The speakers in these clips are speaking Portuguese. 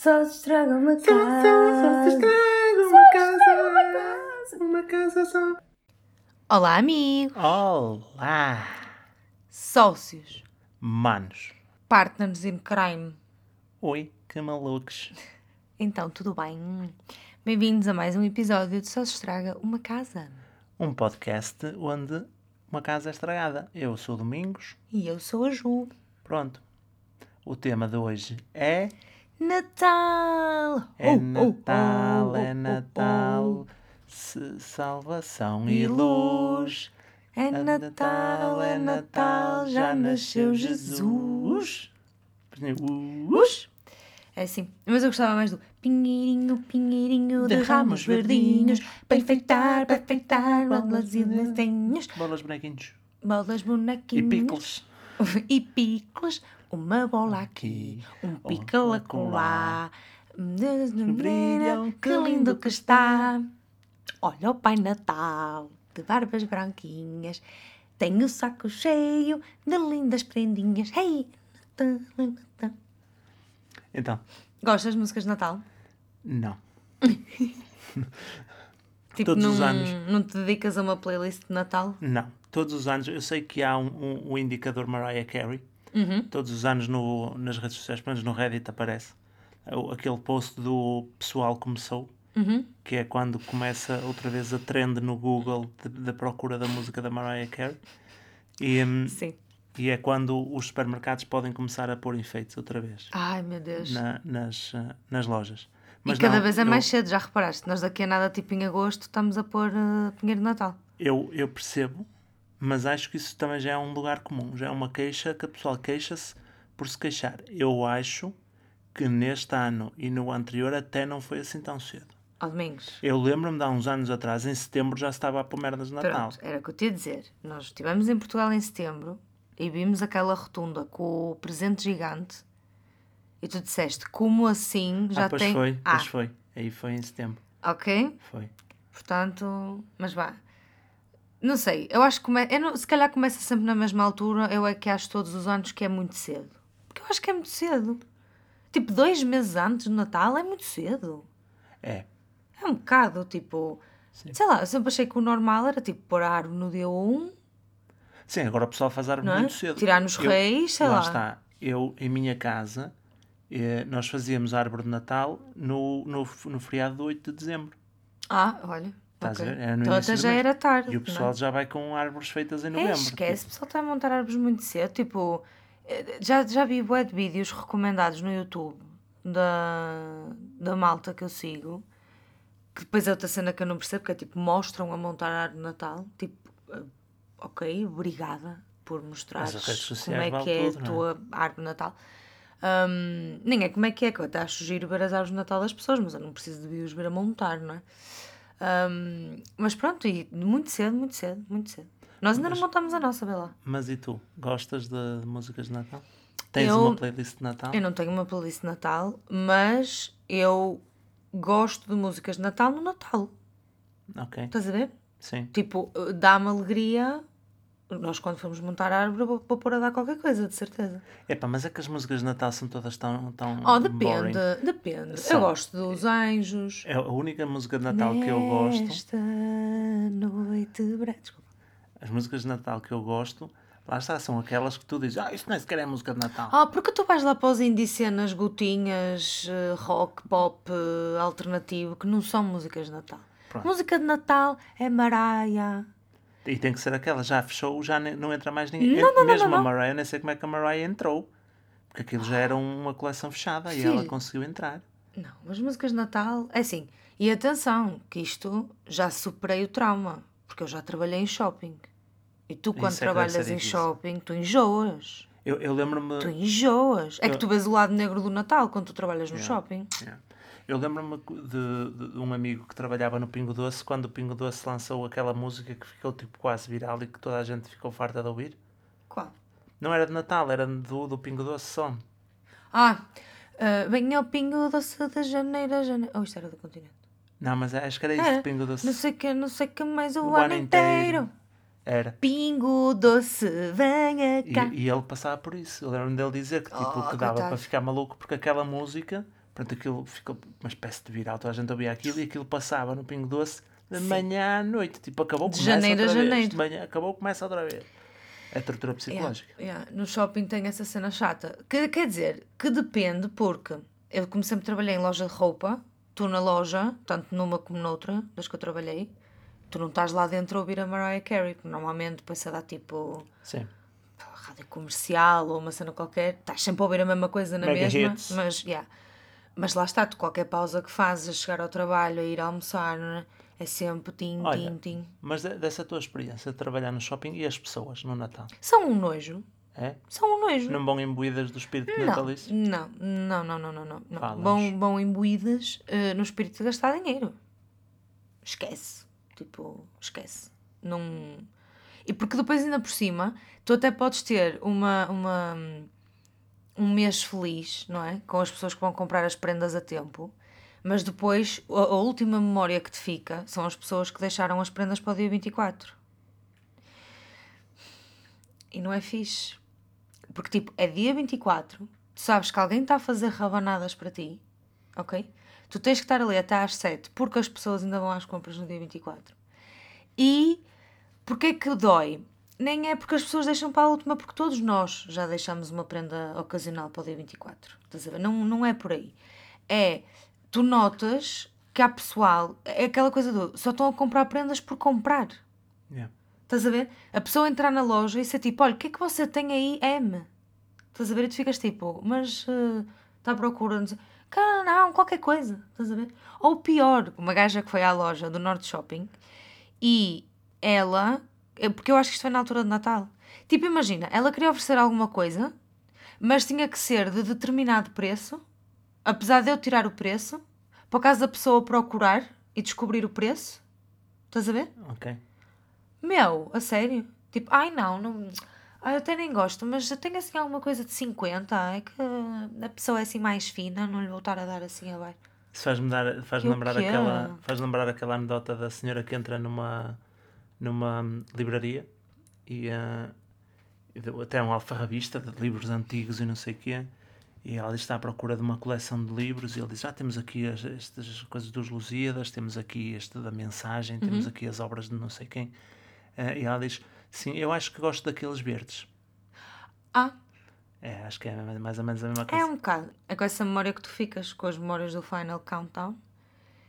Só se estraga uma Só, casa. só, só se estraga uma casa. Uma casa só. Olá, amigo. Olá, Sócios. manos. Partners in crime. Oi, que malucos. Então, tudo bem? Bem-vindos a mais um episódio de Só se estraga uma casa. Um podcast onde uma casa é estragada. Eu sou o Domingos. E eu sou a Ju. Pronto. O tema de hoje é. Natal! É Natal, é Natal. Se- salvação e luz. É Natal, é Natal, já nasceu Jesus. É assim, mas eu gostava mais do Pinheirinho, pinheirinho de ramos verdinhos Para enfeitar, para enfeitar, bolas e desenhos Bolas bonequinhos. Bolas E bonequinhos picles. E picles, uma bola aqui, um pickle acolá Brilham, Que lindo que está Olha o Pai Natal, de barbas branquinhas Tem o saco cheio de lindas prendinhas Hey, Natal, Natal Então, Gostas de músicas de Natal? não. Tipo, Todos não, os anos. não te dedicas a uma playlist de Natal? Não. Todos os anos, eu sei que há um, um, um indicador Mariah Carey. Uhum. Todos os anos no, nas redes sociais, pelo menos no Reddit aparece. Aquele post do pessoal começou, Uhum. que é quando começa outra vez a trend no Google da procura da música da Mariah Carey. E, hum, Sim. e é quando os supermercados podem começar a pôr enfeites outra vez Ai, meu Deus. na- nas, ah, nas lojas. e cada não, vez é eu- mais cedo, já reparaste? Nós daqui a nada, tipo em agosto, estamos a pôr uh, pinheiro de Natal. Eu, eu percebo, mas acho que isso também já é um lugar comum. Já é uma queixa que a pessoa queixa-se por se queixar. Eu acho que neste ano e no anterior até não foi assim tão cedo. Ó, Domingos. Eu lembro-me de há uns anos atrás, em setembro, já estava a pôr merdas de Natal. Pronto, era o que eu te ia dizer. Nós estivemos em Portugal em setembro e vimos aquela rotunda com o presente gigante e tu disseste, como assim já ah, pois tem... foi, ah, pois foi. Aí foi em setembro. ok. Foi. Portanto, mas vá. Não sei, eu acho que come... eu não- se calhar começa sempre na mesma altura, eu é que acho todos os anos que é muito cedo. Porque eu acho que é muito cedo. Tipo, dois meses antes do Natal é muito cedo. É. É um bocado, tipo... Sim. Sei lá, eu sempre achei que o normal era tipo pôr a árvore no dia 1, Sim, agora o pessoal faz árvore é? muito cedo. Tirar nos Eu- reis, sei lá, lá. está. Eu, em minha casa, eh, nós fazíamos árvore de Natal no, no, no feriado do 8 de dezembro. Ah, olha. Estás ok. a ver? É então até já era tarde. E o não é? pessoal já vai com árvores feitas em É, novembro. esquece, o pessoal está a montar árvores muito cedo. Tipo, eh, já, já vi bué de vídeos recomendados no YouTube da, da malta que eu sigo. Que depois é outra cena que eu não percebo, que é tipo, mostram a montar a árvore de Natal. Tipo, eh, ok, obrigada por mostrar como é que é tudo, a não é? tua árvore de Natal. Hum, nem é como é que é, que eu até acho giro ver as árvores de Natal das pessoas, mas eu não preciso de os ver a montar, não é? Hum, mas pronto, e muito cedo, muito cedo, muito cedo. Nós ainda não montamos a nossa, lá. Mas e tu? Gostas de, de músicas de Natal? Tens Eu- uma playlist de Natal? Eu não tenho uma playlist de Natal, mas eu gosto de músicas de Natal no Natal. Ok, Estás a ver? sim. Tipo, dá-me alegria. Nós, quando fomos montar a árvore, vou, vou pôr a dar qualquer coisa, de certeza. Epá, mas é que as músicas de Natal são todas tão, tão Oh, depende, boring. depende. Eu São. gosto dos anjos. É a única música de Natal que eu gosto, Nesta noite. Desculpa. as músicas de Natal que eu gosto, lá está, são aquelas que tu dizes, ah, isto nem sequer é música de Natal. Ah, porque tu vais lá para os indie cenas, gotinhas, eh, rock, pop, eh, alternativo, que não são músicas de Natal. Pronto. Música de Natal é Mariah. E tem que ser aquela, já fechou, já não entra mais ninguém. Não, não, Mesmo não, a. Mariah, nem sei como é que a Mariah entrou. Porque aquilo já era uma coleção fechada e Filho. ela conseguiu entrar. Não, as músicas de Natal, é assim. E atenção, que isto já superei o trauma, porque eu já trabalhei em shopping. E tu, quando Isso é trabalhas ser em shopping, tu enjoas. Eu, eu lembro-me. Tu enjoas. É que Eu- tu vês o lado negro do Natal quando tu trabalhas no Yeah. shopping. Yeah. Eu lembro-me de, de- de um amigo que trabalhava no Pingo Doce quando o Pingo Doce lançou aquela música que ficou tipo quase viral e que toda a gente ficou farta de ouvir. Qual? Não era de Natal, era do, do Pingo Doce só. Ah, uh, venha ao pingo doce de janeiro a janeiro. Oh, isto era do continente. Não, mas acho que era isso Pingo Doce. Não sei que, não sei que mais o, O ano ano inteiro. inteiro. Era. Pingo doce, venha cá. E, e ele passava por isso. Eu lembro-me dele dizer que, tipo, Oh, que dava coitado. para ficar maluco porque aquela música Pronto, aquilo ficou uma espécie de viral. Toda a gente ouvia aquilo e aquilo passava no Pingo Doce de manhã à noite. Tipo, acabou, De começa janeiro a vez. janeiro. De manhã, acabou, começa outra vez. É tortura psicológica. Yeah, yeah. No shopping tem essa cena chata. Que, quer dizer, que depende, porque eu, como sempre trabalhei em loja de roupa, tu na loja, tanto numa como noutra, das que eu trabalhei, tu não estás lá dentro a ouvir a Mariah Carey, porque normalmente depois se dá tipo Sim. rádio comercial ou uma cena qualquer, estás sempre a ouvir a mesma coisa na Mega mesma, hits. mas yeah. Mas lá está, tu qualquer pausa que fazes, a chegar ao trabalho, a ir almoçar, é? é sempre tim, Olha, tim, tim. Mas de- dessa tua experiência de trabalhar no shopping e as pessoas no Natal, São um nojo. é? São um nojo. Não vão imbuídas do espírito Não, natalício? não, não, não, não, não, não. não. Vão, vão imbuídas eh, no espírito de gastar dinheiro. Esquece. Tipo, esquece. Não... E porque depois ainda por cima, tu até podes ter uma, uma, um mês feliz, não é? Com as pessoas que vão comprar as prendas a tempo. Mas depois, a, a última memória que te fica são as pessoas que deixaram as prendas para o dia 24. E não é fixe. Porque, tipo, é dia 24, tu sabes que alguém está a fazer rabanadas para ti, ok? Tu tens que estar ali até às 7, porque as pessoas ainda vão às compras no dia 24. E porquê que dói? Nem é porque as pessoas deixam para a última, porque todos nós já deixamos uma prenda ocasional para o dia 24. Estás a ver? Não, não é por aí. É, tu notas que há pessoal, é aquela coisa do só estão a comprar prendas por comprar. Yeah. Estás a ver? A pessoa entrar na loja e ser tipo, olha, o que é que você tem aí, M? Estás a ver? E tu ficas tipo, mas está à procura, não sei. Cara, não, qualquer coisa. Estás a ver? Ou pior, uma gaja que foi à loja do Norte Shopping e ela, porque eu acho que isto foi na altura de Natal. Tipo, imagina, ela queria oferecer alguma coisa, mas tinha que ser de determinado preço, apesar de eu tirar o preço, por causa da pessoa procurar e descobrir o preço. Estás a ver? Ok. Meu, a sério? Tipo, ai não, não. Ai, eu até nem gosto, mas eu tenho assim alguma coisa de 50, é que a pessoa é assim mais fina, não lhe vou estar a dar assim abaixo. Isso faz-me dar, faz E o lembrar aquela, faz lembrar aquela anedota da senhora que entra numa numa hum, livraria e, deu até um alfarrabista de livros antigos e não sei o quê. E ela está à procura de uma coleção de livros e ele diz: Ah, temos aqui as, estas coisas dos Lusíadas, temos aqui este da mensagem, temos Uhum. aqui as obras de não sei quem. Ah, e ela diz: Sim, eu acho que gosto daqueles verdes. Ah, É, acho que é mais ou menos a mesma é coisa. um bocado. É com essa memória que tu ficas, com as memórias do Final Countdown.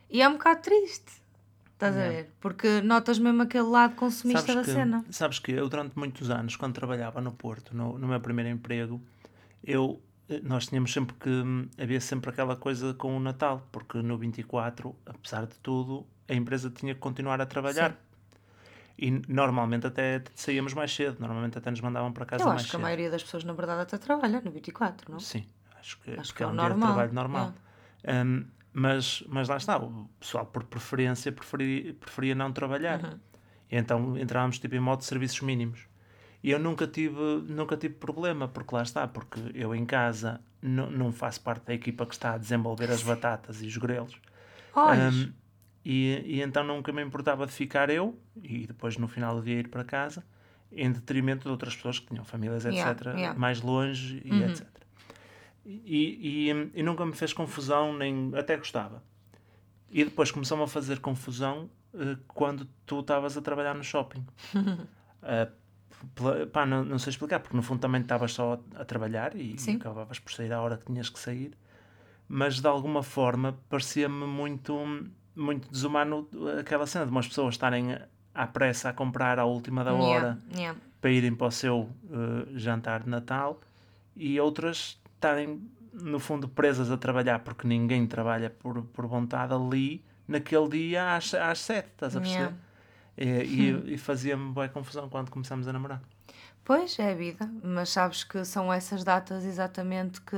E é um bocado triste. Estás a ver? Porque notas mesmo aquele lado consumista da que, cena. sabes que eu durante muitos anos, quando trabalhava no Porto, no, no meu primeiro emprego, eu, eh, nós tínhamos sempre que, hum, havia sempre aquela coisa com o Natal, porque no 24, apesar de tudo, a empresa tinha que continuar a trabalhar. E normalmente até saíamos mais cedo, normalmente até nos mandavam para casa Eu mais acho que a cedo. maioria das pessoas, na verdade, até trabalha no 24, não? Sim, acho que, Acho que é é um o dia de normal, trabalho normal. Hum, mas, mas lá está, o pessoal por preferência preferia, preferia não trabalhar. Uhum. E então entrávamos tipo em modo de serviços mínimos. E eu nunca tive, nunca tive problema, porque lá está, porque eu em casa não, faço parte da equipa que está a desenvolver as batatas e os grelos. Hum, e, e então nunca me importava de ficar eu e depois no final do dia ir para casa, em detrimento de outras pessoas que tinham famílias, etc., Yeah, yeah. mais longe e etc. E, e, e nunca me fez confusão, nem até gostava. E depois começou-me a fazer confusão eh, quando tu estavas a trabalhar no shopping. Eh, pela- pá, não, não sei explicar, porque no fundo também estavas só a, a trabalhar e, Sim. acabavas por sair à hora que tinhas que sair, mas de alguma forma parecia-me muito, muito desumano aquela cena de umas pessoas estarem à pressa a comprar à última da hora yeah, yeah. para irem para o seu eh, jantar de Natal e outras estarem, no fundo, presas a trabalhar porque ninguém trabalha por, por vontade ali naquele dia às, às sete, estás a perceber? Yeah. E, e, e fazia-me boa confusão quando começámos a namorar. Pois, é a vida, mas sabes que são essas datas exatamente que.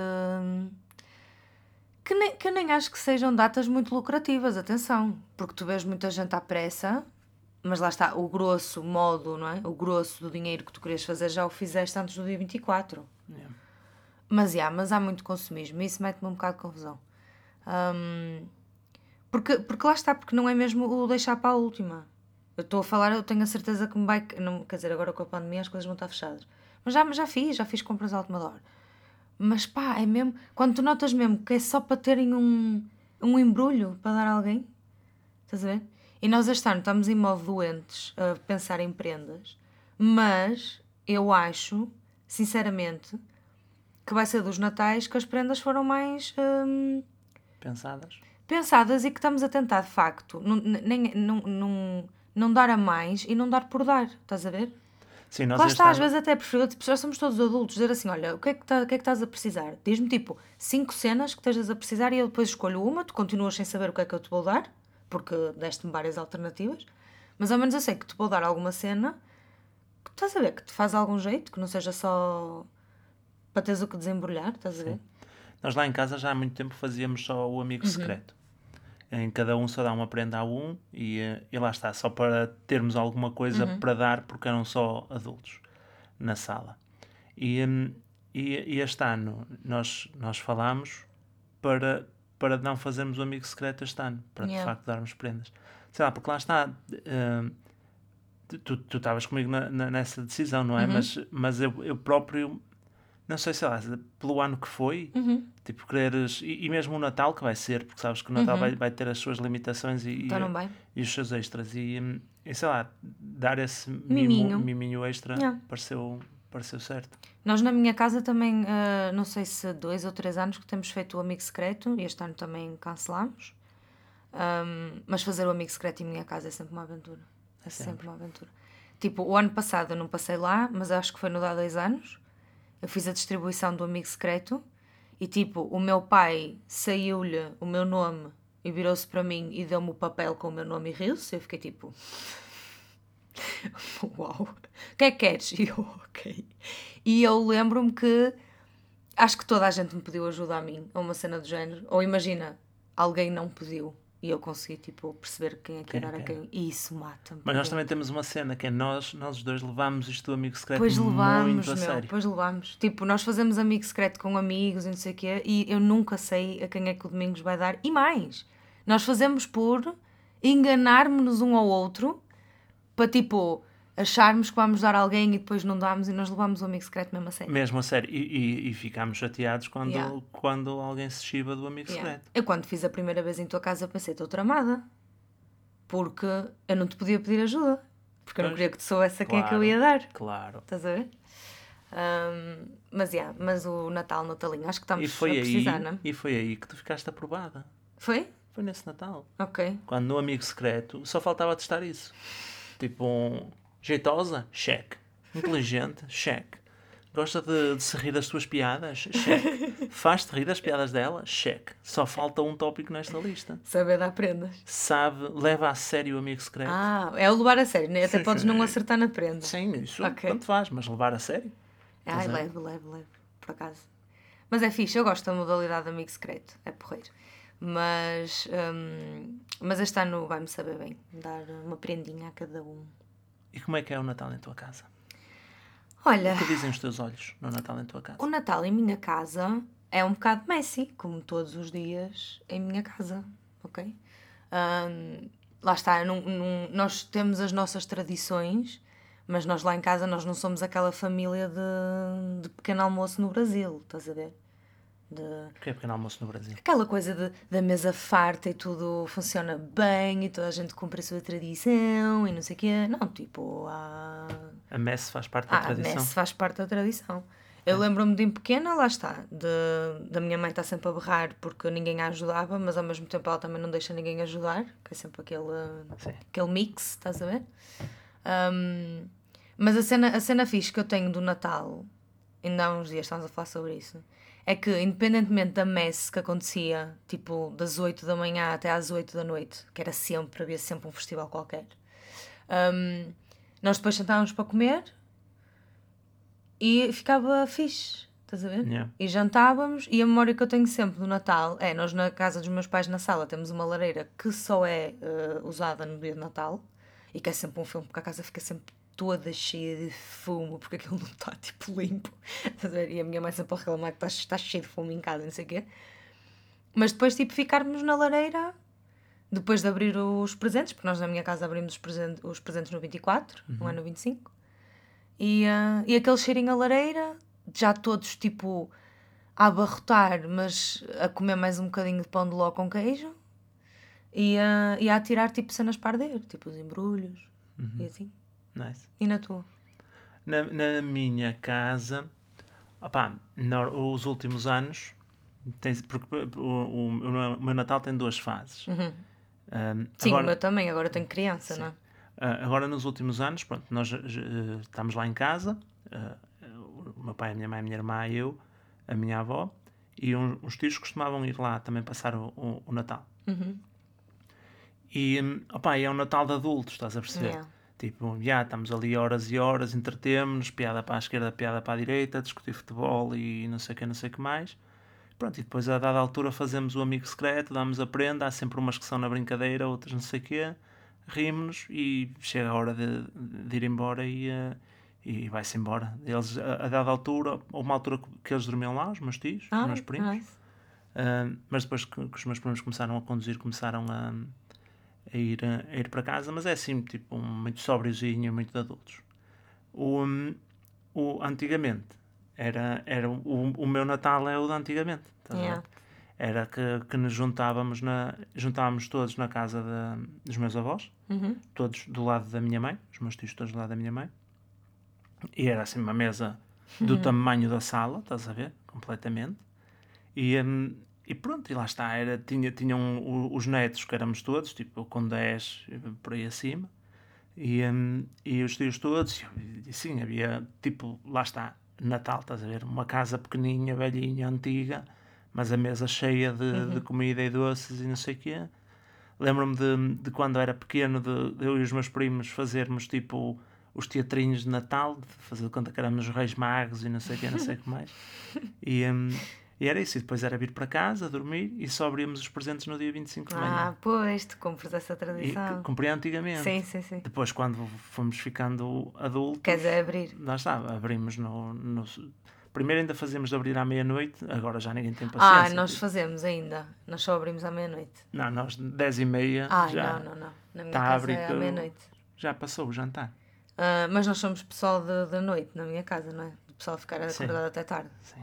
Que nem, que nem acho que sejam datas muito lucrativas, atenção, porque tu vês muita gente à pressa, mas lá está, o grosso modo, não é? O grosso do dinheiro que tu querias fazer já o fizeste antes do dia 24. Yeah. Mas, yeah, mas há muito consumismo e isso mete-me um bocado de confusão. Hum, porque, porque lá está, porque não é mesmo o deixar para a última. Eu estou a falar, eu tenho a certeza que me vai. Não, quer dizer, agora com a pandemia as coisas vão estar fechadas. Mas já, já fiz, já fiz compras à última hora. Mas pá, é mesmo. Quando tu notas mesmo que é só para terem um, um embrulho para dar a alguém, estás a ver? E nós este ano estamos em modo doentes a pensar em prendas, mas eu acho, sinceramente, que vai ser dos natais que as prendas foram mais hum, Pensadas? pensadas e que estamos a tentar, de facto, não, nem, não, não, não dar a mais e não dar por dar, estás a ver? Sim, nós Lá está, às vezes até preferível, tipo, já somos todos adultos, dizer assim, olha, o que é que, tá, o que, é que estás a precisar? Diz-me, tipo, cinco cenas que estejas a precisar e eu depois escolho uma, tu continuas sem saber o que é que eu te vou dar, porque deste-me várias alternativas, mas ao menos eu sei que te vou dar alguma cena que estás a ver, que te faz algum jeito, que não seja só para teres o que desembrulhar, estás a ver? Nós lá em casa já há muito tempo fazíamos só o Uhum. amigo secreto. Em cada um só dá uma prenda a um e, eh, e lá está, só para termos alguma coisa Uhum. para dar, porque eram só adultos na sala. E, hum, e, e este ano nós, nós falámos para, para não fazermos o amigo secreto este ano, para de Yeah. facto darmos prendas. Sei lá, porque lá está. tu tu estavas comigo na- na- nessa decisão, não é? Uhum. Mas, mas eu, eu próprio, não sei, sei lá, pelo ano que foi, Uhum. tipo, quereres. E, e mesmo o Natal, que vai ser, porque sabes que o Natal vai, vai ter as suas limitações e, e, não vai? e os seus extras. E, hum, e sei lá, dar esse Miminho. mimo, miminho extra Yeah. pareceu, pareceu certo. Nós na minha casa também, ah, não sei se dois ou três anos que temos feito o amigo secreto e este ano também cancelámos. Ahm, mas fazer o amigo secreto em minha casa é sempre uma aventura. É sempre, uma aventura. Tipo, o ano passado eu não passei lá, mas acho que foi no há dois anos. Eu fiz a distribuição do amigo secreto e tipo, o meu pai saiu-lhe o meu nome e virou-se para mim e deu-me o papel com o meu nome e riu-se. Eu fiquei tipo, Uau! O que é que queres? E eu, ok. E eu lembro-me que acho que toda a gente me pediu ajuda a mim, a uma cena do género. Ou imagina, alguém não pediu e eu consegui, tipo, perceber quem é que Quem é dar a que quem. E isso mata-me. Mas nós também temos uma cena que é nós, nós os dois levámos isto do amigo secreto Depois levámos, muito a meu, sério. depois levámos. Tipo, nós fazemos amigo secreto com amigos e não sei o quê, e eu nunca sei a quem é que o Domingos vai dar. E mais, nós fazemos por enganarmos-nos um ao outro para, tipo, acharmos que vamos dar alguém e depois não damos e nós levamos o amigo secreto mesmo a sério. Mesmo a sério. E, e, e ficámos chateados quando, Yeah. quando alguém se chiba do amigo Yeah. secreto. Eu, quando fiz a primeira vez em tua casa, pensei, estou tramada. Porque eu não te podia pedir ajuda. Porque eu não Pois. queria que tu soubesse a quem é que eu Claro. ia dar. Claro. Estás a ver? Ahm, mas, yeah, mas o Natal, Natalinho, acho que estamos E foi, a aí, precisar, não é? e foi aí que tu ficaste aprovada. Foi? Foi nesse Natal. Ok. Quando no amigo secreto só faltava testar isso. Tipo, um, jeitosa? Cheque. Inteligente? Cheque. Gosta de, de se rir das tuas piadas? Cheque. Faz-te rir das piadas dela? Cheque. Só falta um tópico nesta lista. Saber dar prendas. Sabe, leva a sério o amigo secreto. Ah, é o levar a sério, né? Até Sim, podes sim. não acertar na prenda. Sim, isso Ok. tanto faz, mas levar a sério? Ai, é. leve, leve, leve, por acaso. Mas é fixe, eu gosto da modalidade de amigo secreto, é porreiro. Mas, hum, mas este ano vai-me saber bem, dar uma prendinha a cada um. E como é que é o Natal em tua casa? Olha, O que dizem os teus olhos no Natal em tua casa? o Natal em minha casa é um bocado messy, como todos os dias em minha casa, ok? Hum, lá está, eu não- não- nós temos as nossas tradições, mas nós lá em casa nós não somos aquela família de, de pequeno almoço no Brasil, estás a ver? De, que é pequeno almoço no Brasil? aquela coisa de, da mesa farta e tudo funciona bem e toda a gente cumpre a sua tradição e não sei o quê. Não, tipo, há... A messe faz parte da Ah, a tradição. messe faz parte da tradição. Eu lembro-me de em pequena, lá está, de, da minha mãe estar sempre a berrar porque ninguém a ajudava, mas ao mesmo tempo ela também não deixa ninguém ajudar, que é sempre aquele, Sim. aquele mix, estás a ver? Um, mas a cena, a cena fixe que eu tenho do Natal, ainda há uns dias estávamos a falar sobre isso, é que independentemente da messe que acontecia, tipo das 8 da manhã até às 8 da noite, que era sempre, havia sempre um festival qualquer, um, nós depois sentávamos para comer e ficava fixe, estás a ver? Yeah. E jantávamos, e a memória que eu tenho sempre do Natal é: nós na casa dos meus pais, na sala, temos uma lareira que só é eh, usada no dia de Natal e que é sempre um filme, porque a casa fica sempre toda cheia de fumo, porque aquilo não está tipo limpo. E a minha mãe sempre a reclamar que está, está cheio de fumo em casa, não sei o quê. Mas depois, tipo, ficarmos na lareira depois de abrir os presentes, porque nós na minha casa abrimos os, presen- os presentes no 24, não é no 25. E, ah, e aquele cheirinho a lareira, já todos tipo a abarrotar, mas a comer mais um bocadinho de pão de ló com queijo e a, e a tirar tipo cenas para arder, tipo os embrulhos e assim. Nice. E na tua? Na, na minha casa, opá, os últimos anos, tem, porque o, o- o meu Natal tem duas fases. Um, Uhum. Sim, agora, o meu também, agora tenho criança, não é? ah, agora, nos últimos anos, pronto, nós eh, estamos lá em casa, ah, o meu pai, a minha mãe, a minha irmã, eu, a minha avó, e um- uns tios costumavam ir lá também passar o, o- o Natal. Uhum. E, hum, opá, é um Natal de adultos, estás a perceber? Yeah. Tipo, já estamos ali horas e horas, entretemos-nos, piada para a esquerda, piada para a direita, discutir futebol e não sei o que, não sei o que mais. Pronto, e depois a dada altura fazemos o amigo secreto, damos a prenda, há sempre umas que são na brincadeira, outras não sei o quê, rimos e chega a hora de, de ir embora e, eh, e vai-se embora. Eles, a, a dada altura, houve uma altura que eles dormiam lá, os meus tios, os Ah, meus primos, nice. ah, mas depois que, que os meus primos começaram a conduzir, começaram a, a ir, a, ir para casa, mas é assim, tipo, muito sóbriozinho, muito de adultos. O, hum, o, antigamente, era, era o, o meu Natal é o de antigamente, ver? Yeah. Era que, que nos juntávamos, na, juntávamos todos na casa de- dos meus avós, Uhum. todos do lado da minha mãe, os meus tios todos do lado da minha mãe, e era assim uma mesa do tamanho da sala, estás a ver? Completamente. E, hum, e pronto, e lá está, era, tinha, tinham os netos, que éramos todos, tipo com 10 por aí acima, e, hum, e os tios todos, e, e sim, havia tipo, lá está, Natal, estás a ver? Uma casa pequeninha, velhinha, antiga, mas a mesa cheia de, de comida e doces e não sei o quê. Lembro-me de, de quando era pequeno, de, de eu e os meus primos fazermos tipo os teatrinhos de Natal, de fazer de conta que éramos os Reis Magos e não sei o que, não sei o que mais. E, hum, e era isso, e depois era vir para casa, dormir e só abríamos os presentes no dia 25 de manhã. Ah, pois, tu cumpres essa e tradição. que cumpria antigamente. Sim, sim, sim. Depois, quando fomos ficando adultos, Quer dizer, abrir. lá está, abrimos no, no- Primeiro ainda fazíamos de abrir à meia-noite, agora já ninguém tem paciência. Ah, nós fazemos ainda. Nós só abrimos à meia-noite. Não, nós 10 e meia Ah, já, não, não, não. Na minha tá casa abrir é à meia-noite. já passou o jantar. Ah, mas nós somos pessoal de noite na minha casa, não é? O pessoal ficar Sim. acordado até tarde. Sim.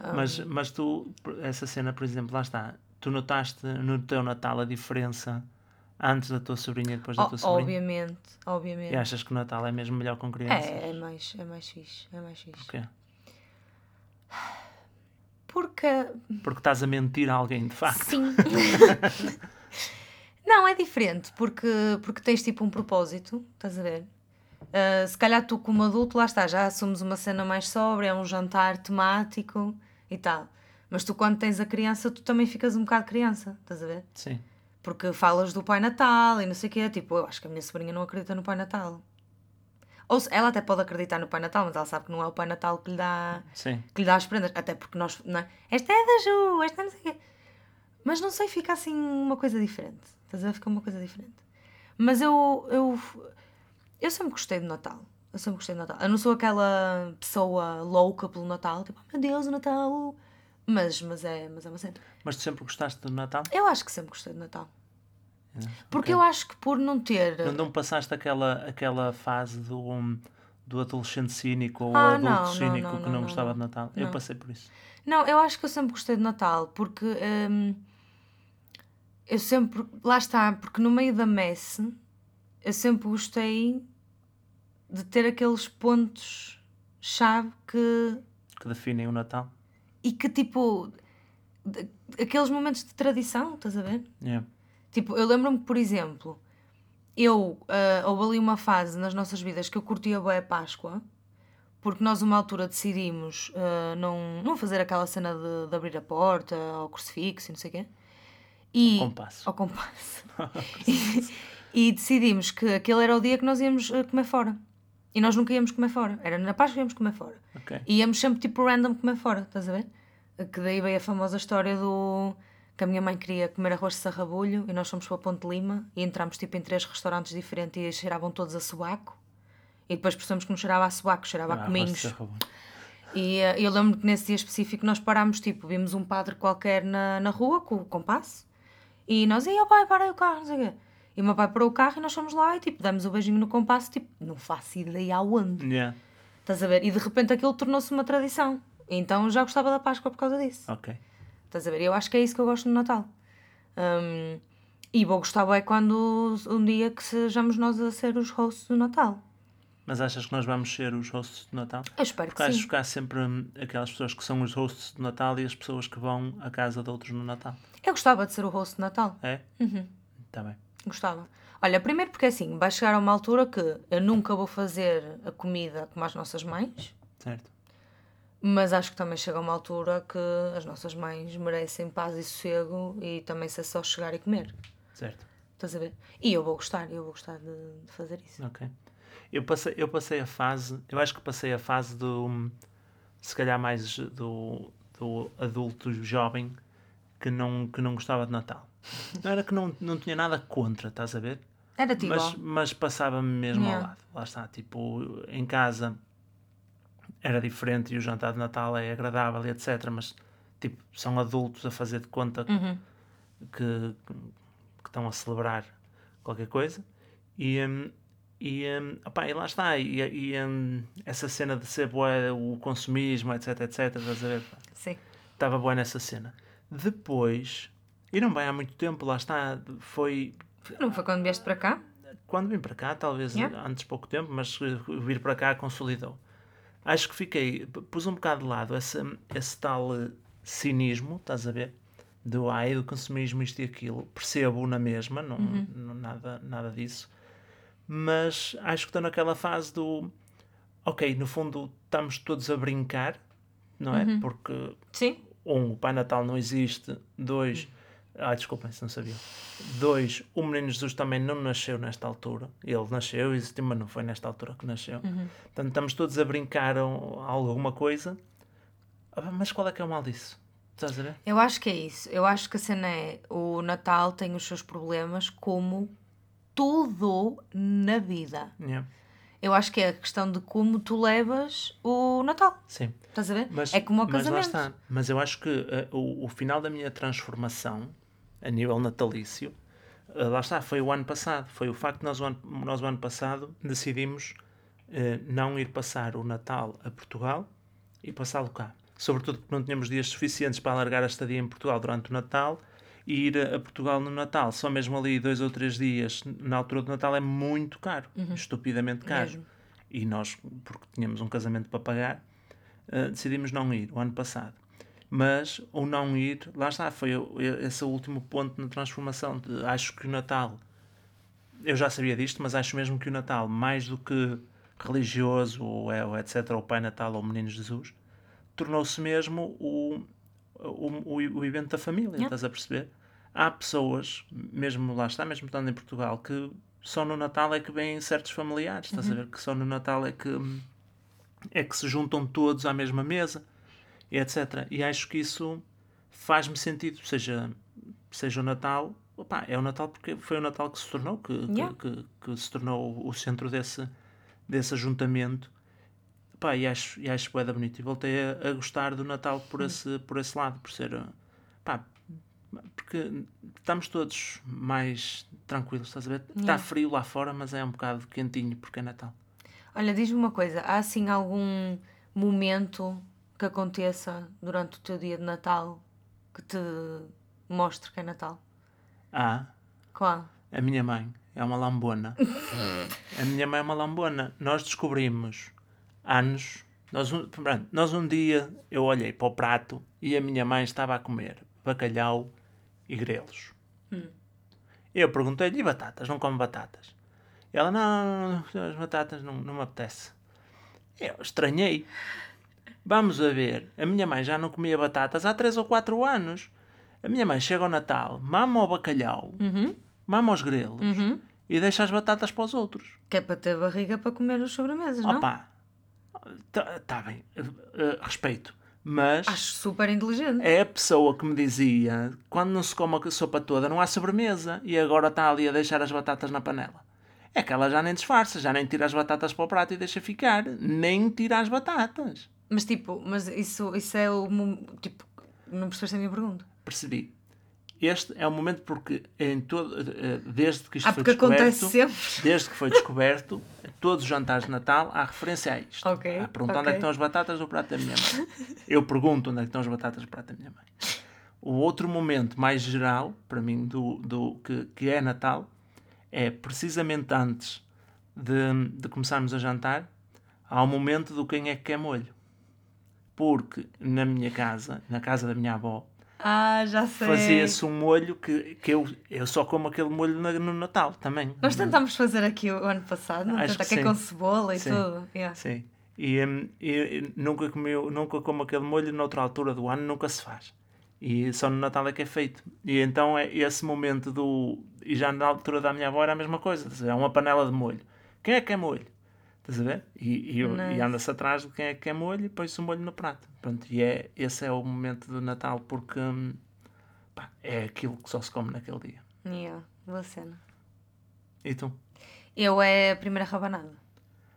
Ah. Mas, mas tu, essa cena, por exemplo, lá está, tu notaste no teu Natal a diferença antes da tua sobrinha e depois da O- tua sobrinha? obviamente, obviamente. E achas que o Natal é mesmo melhor com crianças? É, é mais, é mais fixe, é mais fixe. Porquê? Porque, Porque estás a mentir a alguém, de facto. sim. não, é diferente, porque, porque tens tipo um propósito, estás a ver? Ah, se calhar tu como adulto, lá está, já assumes uma cena mais sóbria, é um jantar temático e tal. Mas tu quando tens a criança, tu também ficas um bocado criança, estás a ver? Sim. Porque falas do Pai Natal e não sei o quê. Tipo, eu acho que a minha sobrinha não acredita no Pai Natal. Ou se, ela até pode acreditar no Pai Natal, mas ela sabe que não é o Pai Natal que lhe dá, Sim. que lhe dá as prendas. Até porque nós. Não é? Esta é da Ju, esta é não sei o quê. Mas não sei, fica assim uma coisa diferente. Estás a ver? Fica uma coisa diferente. Mas eu. Eu, eu sempre gostei de Natal. Eu sempre gostei de Natal. Eu não sou aquela pessoa louca pelo Natal. Tipo, oh, meu Deus, o Natal. Mas, mas, é, mas é uma cena. Mas tu sempre gostaste do Natal? Eu acho que sempre gostei de Natal. Porque ok. eu acho que por não ter. Não, não passaste aquela, aquela fase do, um, do adolescente cínico ou Ah, adulto não, cínico não, que não, não, não, gostava de Natal? Eu passei por isso. Não, eu acho que eu sempre gostei de Natal, porque hum, eu sempre. Lá está, porque no meio da messe eu sempre gostei de ter aqueles pontos-chave que. Que definem o Natal. e que tipo. de- aqueles momentos de tradição, estás a ver? Yeah. Tipo, eu lembro-me por exemplo, eu, ah, houve ali uma fase nas nossas vidas que eu curtia bem a Páscoa, porque nós, uma altura, decidimos ah, não, não fazer aquela cena de, de abrir a porta ao crucifixo e não sei o quê. E, Compasso. Ao compasso. e, e decidimos que aquele era o dia que nós íamos ah, comer fora. E nós nunca íamos comer fora. Era na Páscoa que íamos comer fora. Ok. E íamos sempre tipo random comer fora, estás a ver? Que daí veio a famosa história do que a minha mãe queria comer arroz de sarrabulho e nós fomos para Ponte Lima e entramos tipo em três restaurantes diferentes e cheiravam todos a sobaco. E depois percebemos que não cheirava a sobaco, cheirava Ah, a cominhos. E eh, eu lembro que nesse dia específico nós parámos, tipo, vimos um padre qualquer na, na rua com o compasso e nós, e o pai, para aí o carro, não sei o quê. E o meu pai parou o carro e nós fomos lá e tipo, damos o beijinho no compasso, tipo, não faço ideia aonde. Yeah. Estás a ver? E de repente aquilo tornou-se uma tradição. Então já gostava da Páscoa por causa disso. Ok. Estás a ver? Eu acho que é isso que eu gosto no Natal. Hum, e vou gostar é quando um dia que sejamos nós a ser os hosts do Natal. Mas achas que nós vamos ser os hosts de Natal? Eu espero Porque que acho sim. que há sempre hum, aquelas pessoas que são os hosts de Natal e as pessoas que vão à casa de outros no Natal. Eu gostava de ser o host de Natal. É? Está bem. Gostava. Olha, primeiro porque assim, vai chegar a uma altura que eu nunca vou fazer a comida como as nossas mães, Certo. mas acho que também chega a uma altura que as nossas mães merecem paz e sossego e também se é só chegar e comer. Certo. Estás a ver? E eu vou gostar, eu vou gostar de, de fazer isso. Ok. Eu passei, eu passei a fase, eu acho que passei a fase do, se calhar mais do, do adulto jovem que não, que não gostava de Natal. Não era que não, não tinha nada contra, estás a ver? Era tipo, Mas, mas passava-me mesmo Yeah. ao lado. Lá está, tipo, em casa era diferente e o jantar de Natal é agradável e etc. Mas, tipo, são adultos a fazer de conta Uhum. que, que estão a celebrar qualquer coisa. E, hum, e, hum, opá, e lá está. E, e, hum, essa cena de ser boa, o consumismo, etc, etc. Estás a ver? sim. Estava boa nessa cena. Depois, e não bem há muito tempo, lá está, foi Não foi quando vieste para cá? quando vim para cá, talvez Yeah. antes pouco tempo, mas vir para cá consolidou. Acho que fiquei, pus um bocado de lado esse, esse tal eh, cinismo, estás a ver? Do ai, do consumismo, isto e aquilo. Percebo na mesma, não, não- nada, nada disso. Mas acho que estou naquela fase do ok, no fundo estamos todos a brincar, não é? Porque Sim. um, o Pai Natal não existe. Dois, ah, desculpem se não sabia. Dois, o Menino Jesus também não nasceu nesta altura. Ele nasceu, existiu, mas não foi nesta altura que nasceu. Portanto, estamos todos a brincar a alguma coisa. Ah, Mas qual é que é o mal disso? Estás a ver? Eu acho que é isso. Eu acho que a cena é o Natal tem os seus problemas como tudo na vida. Yeah. Eu acho que é a questão de como tu levas o Natal. Sim. Estás a ver? Mas, é como o mas lá casamento. está. Mas eu acho que eh, o, o final da minha transformação, a nível natalício, eh, lá está, foi o ano passado. Foi o facto de nós, o ano, nós o ano passado, decidimos eh, não ir passar o Natal a Portugal e passá-lo cá. Sobretudo porque não tínhamos dias suficientes para alargar a estadia em Portugal durante o Natal e ir a, Portugal no Natal. Só mesmo ali dois ou três dias na altura do Natal é muito caro. Estupidamente caro. Mesmo. E nós, porque tínhamos um casamento para pagar, eh, decidimos não ir o ano passado. Mas o não ir, lá está, foi esse último ponto na transformação. De, acho que o Natal, eu já sabia disto, mas acho mesmo que o Natal, mais do que religioso, ou, é, ou etc., o Pai Natal ou Menino Jesus, tornou-se mesmo o, o, o, evento da família, Yeah. estás a perceber? Há pessoas, mesmo lá está, mesmo estando em Portugal, que só no Natal é que vêm certos familiares, estás a ver? Que só no Natal é que, é que se juntam todos à mesma mesa, etc. E acho que isso faz-me sentido, seja, seja o Natal, opá, é o Natal porque foi o Natal que se tornou, que, que- Yeah. que, que se tornou o centro desse, desse ajuntamento. Pá, e acho, e acho bué da bonito. E voltei a, a gostar do Natal por esse, por esse lado, por ser. Pá, porque estamos todos mais tranquilos, estás a ver? Está Yeah. frio lá fora, mas é um bocado quentinho porque é Natal. Olha, diz-me uma coisa. Há assim algum momento que aconteça durante o teu dia de Natal que te mostre que é Natal? Ah, Qual? a minha mãe é uma lambona. a minha mãe é uma lambona. Nós descobrimos anos. Nós um, pronto, nós um dia eu olhei para o prato e a minha mãe estava a comer bacalhau e grelos. Eu perguntei-lhe, e batatas? Não come batatas? Ela, não, não, as batatas não, não me apetece. Eu estranhei. Vamos a ver, a minha mãe já não comia batatas há 3 ou 4 anos. A minha mãe chega ao Natal, mama o bacalhau, Uhum. mama os grelos Uhum. e deixa as batatas para os outros. Que é para ter barriga para comer as sobremesas, não? Opa, tá, tá bem, eh, eh, respeito. Mas Acho super inteligente. é a pessoa que me dizia quando não se come a sopa toda não há sobremesa e agora está ali a deixar as batatas na panela. É que ela já nem disfarça, já nem tira as batatas para o prato e deixa ficar. Nem tira as batatas. Mas tipo, mas isso, isso é o. Tipo, não percebeste a minha pergunta? Percebi. Este é o momento porque em todo, eh, desde que isto Ah, foi descoberto, desde que foi descoberto, todos os jantares de Natal há referência a isto. Ok, A perguntar onde é que estão as batatas do prato da minha mãe. Eu pergunto onde é que estão as batatas do prato da minha mãe. O outro momento mais geral, para mim, do, do, que, que é Natal, é precisamente antes de, de começarmos a jantar, há o momento do quem é que quer molho. Porque na minha casa, na casa da minha avó, Ah, já sei. fazia-se um molho que, que eu, eu só como aquele molho na- no Natal também. Nós tentámos fazer aqui o ano passado, não Acho que que é com cebola e Sim. tudo. Yeah. Sim. E, e nunca, comeu, nunca como aquele molho noutra altura do ano, nunca se faz. E só no Natal é que é feito. E então é esse momento do. E já na altura da minha avó era a mesma coisa. É uma panela de molho. Quem é que é molho? Estás a ver? E, e, e anda-se atrás de quem é que é molho e põe-se o molho no prato. Pronto, e é, esse é o momento do Natal porque hum, pá, é aquilo que só se come naquele dia. Yeah, boa cena. E tu? Eu é a primeira rabanada.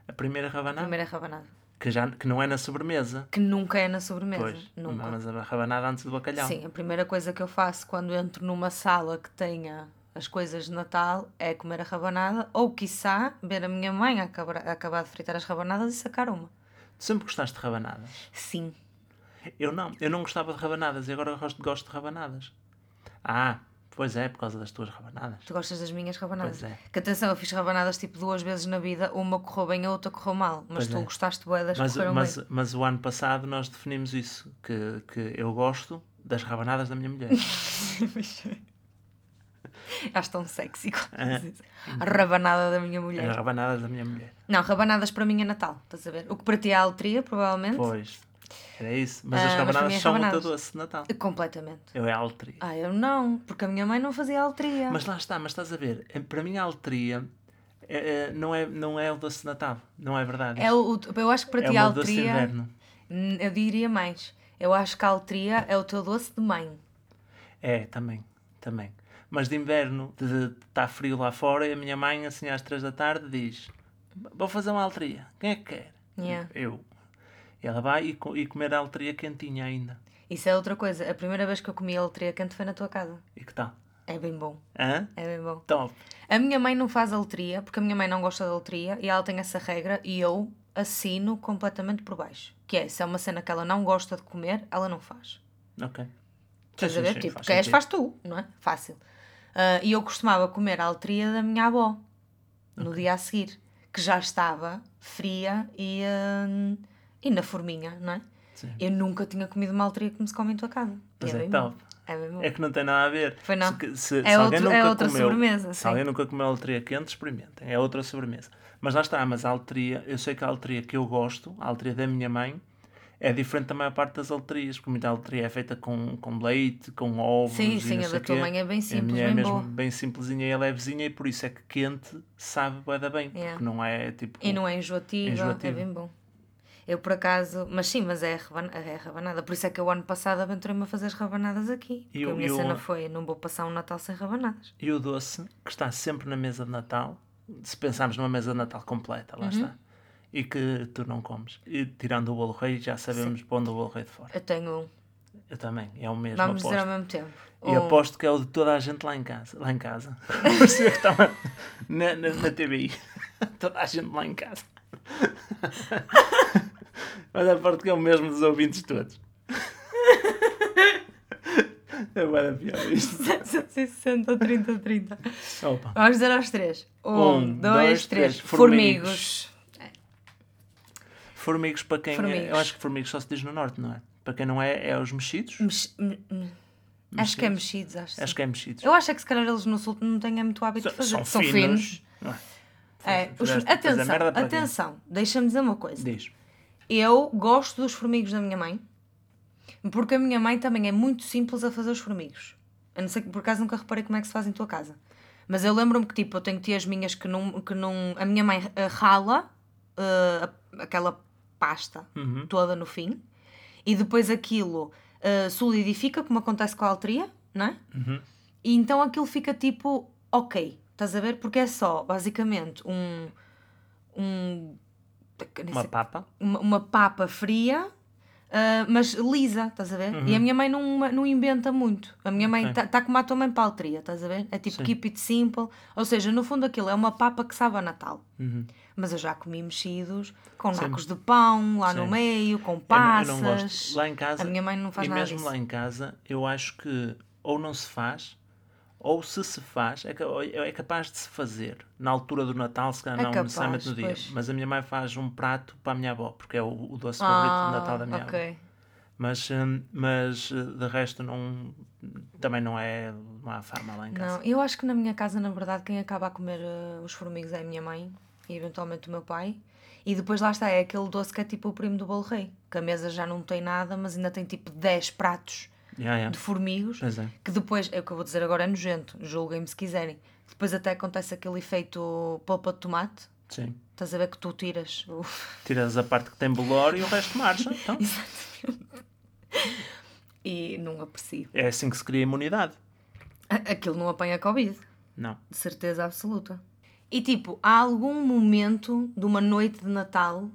A primeira rabanada? Primeira rabanada. Que, já, que não é na sobremesa. Que nunca é na sobremesa. Pois, nunca. mas a rabanada antes do bacalhau. Sim, a primeira coisa que eu faço quando entro numa sala que tenha as coisas de Natal é comer a rabanada ou, quiçá, ver a minha mãe acabar, acabar de fritar as rabanadas e sacar uma. Tu sempre gostaste de rabanadas? Sim. Eu não, eu não gostava de rabanadas e agora gosto, gosto de rabanadas. Ah, pois é, por causa das tuas rabanadas. Tu gostas das minhas rabanadas? Pois é. Que atenção, eu fiz rabanadas tipo duas vezes na vida, uma correu bem, a outra correu mal. Mas Pois tu é. gostaste bué das Mas, correram mas, bem. mas o ano passado nós definimos isso, que, que eu gosto das rabanadas da minha mulher. Acho tão sexy quando dizes isso. A rabanada da minha As mulher. rabanadas da minha mulher. Não, rabanadas para mim é Natal, estás a ver? O que para ti é a altria, provavelmente. Pois, era isso. Mas Ah, as mas rabanadas é são muito rabanadas. doce de Natal. Completamente. Eu é altria. Ah, eu não, porque a minha mãe não fazia altria. Mas lá está, mas estás a ver, para mim a altria é, é- não, é, não é o doce de Natal, não é verdade. É o, o- eu acho que para é ti o a. Hum, Eu diria mais. Eu acho que a altria é o teu doce de mãe. É, também, também. Mas de inverno, de estar frio lá fora, e a minha mãe, assim às três da tarde, diz: Vou fazer uma altria. Quem é que quer? Yeah. Eu. E ela vai e, e comer a altria quentinha ainda. Isso é outra coisa. A primeira vez que eu comi altria quente foi na tua casa. E que tal? É bem bom. Hã? É bem bom. Top. A minha mãe não faz altria, porque a minha mãe não gosta de altria e ela tem essa regra e eu assino completamente por baixo. Que é, se é uma cena que ela não gosta de comer, ela não faz. Ok. Estás a ver? sim, tipo, faz queres, sentido. faz tu, não é? Fácil. Ah, e eu costumava comer a altria da minha avó no dia a seguir, que já estava fria e, ah, e na forminha, não é? Sim. Eu nunca tinha comido uma altria como se come em tua casa. Mas é é bem top. bom. É. É que não tem nada a ver. Foi não. Se, se, É se alguém outro- é nunca outra comeu, sobremesa, Se sim. alguém nunca comeu altria quente, experimentem. É outra sobremesa. Mas lá está, mas a altria, eu sei que a altria que eu gosto, a altria da minha mãe, é diferente da maior parte das altrias, porque muita altria é feita com, com leite, com ovos. Sim, sim, a da tua mãe é bem A simples, minha é bem mesmo boa. bem simplesinha e é levezinha e por isso é que quente sabe bué da bem, Yeah. porque não é tipo... E não é enjoativa, é Enjoativa. bem bom. Eu por acaso, mas sim, mas é, raban- é rabanada. Por isso é que eu ano passado aventurei-me a fazer as rabanadas aqui. E a minha e o- cena foi: não vou passar um Natal sem rabanadas. E o doce, que está sempre na mesa de Natal, se pensarmos numa mesa de Natal completa, Uhum. lá está. E que tu não comes. E tirando o bolo rei, já sabemos pondo o bolo rei de fora. Eu tenho um. Eu também, é o mesmo, Vamos aposto. dizer ao mesmo tempo. E Um- aposto que é o de toda a gente lá em casa. Lá em casa. Parecia que estava na, na, na TVI. toda a gente lá em casa. Mas aposto que é o mesmo dos ouvintes todos. É bem pior isto. 760, 30, 30. Opa. Vamos dizer aos três. Um, Um, dois, dois, três. três. Formigos. Formigos para quem. é- Formigos. eu acho que formigos só se diz no norte, não é? Para quem não é, é os mexidos. Mex- me- me- Acho que é mexidos, acho. Acho sim. que é mexidos. Eu acho é que se calhar eles no sul não têm muito hábito de fazer. São, finos. não é? É, os- atenção, merda para quem? atenção. Deixa-me dizer uma coisa. Diz. Eu gosto dos formigos da minha mãe, porque a minha mãe também é muito simples a fazer os formigos. Eu não sei, por acaso nunca reparei como é que se faz em tua casa. Mas eu lembro-me que, tipo, eu tenho tias minhas que não. Que não a minha mãe eh, rala a- aquela pasta Uhum. toda no fim e depois aquilo eh, solidifica, como acontece com a altria, não é? Uhum. E então aquilo fica tipo, ok, estás a ver? Porque é só, basicamente, um. um Uma sei- papa. uma, uma papa fria ah, mas lisa, estás a ver? E a minha mãe não, não inventa muito. A minha mãe Uhum. Ok. está como a tua mãe paltria, estás a ver? É tipo Sim. keep it simple. Ou seja, no fundo aquilo é uma papa que sabe a Natal. Uhum. Mas eu já comi mexidos com nacos de pão lá no Sim. meio, com Eu não- passas. Eu não gosto. Lá em casa. A minha mãe não faz e nada mesmo disso. lá em casa, eu acho que ou não se faz, ou se se faz, é, é capaz de se fazer. Na altura do Natal, se calhar É não capaz, necessariamente no dia. pois. Mas a minha mãe faz um prato para a minha avó, porque é o, o doce favorito Ah, de Natal da minha avó. ok. Mas, hum, mas eh, de resto não, também não é há fama lá em casa. Não, eu acho que na minha casa, na verdade, quem acaba a comer eh, os formigos é a minha mãe e eventualmente o meu pai. E depois lá está, é aquele doce que é tipo o primo do bolo rei. Que a mesa já não tem nada, mas ainda tem tipo 10 pratos Yeah, yeah. de formigos. É. Que depois, é o que eu vou dizer agora é nojento, julguem-me se quiserem. Depois até acontece aquele efeito polpa de tomate. Sim. Estás a ver que tu tiras o... Tiras a parte que tem bolor e o resto marcha. Então, e não aprecio. é assim que se cria imunidade. Aquilo não apanha Covid. Não. De certeza absoluta. E tipo, há algum momento de uma noite de Natal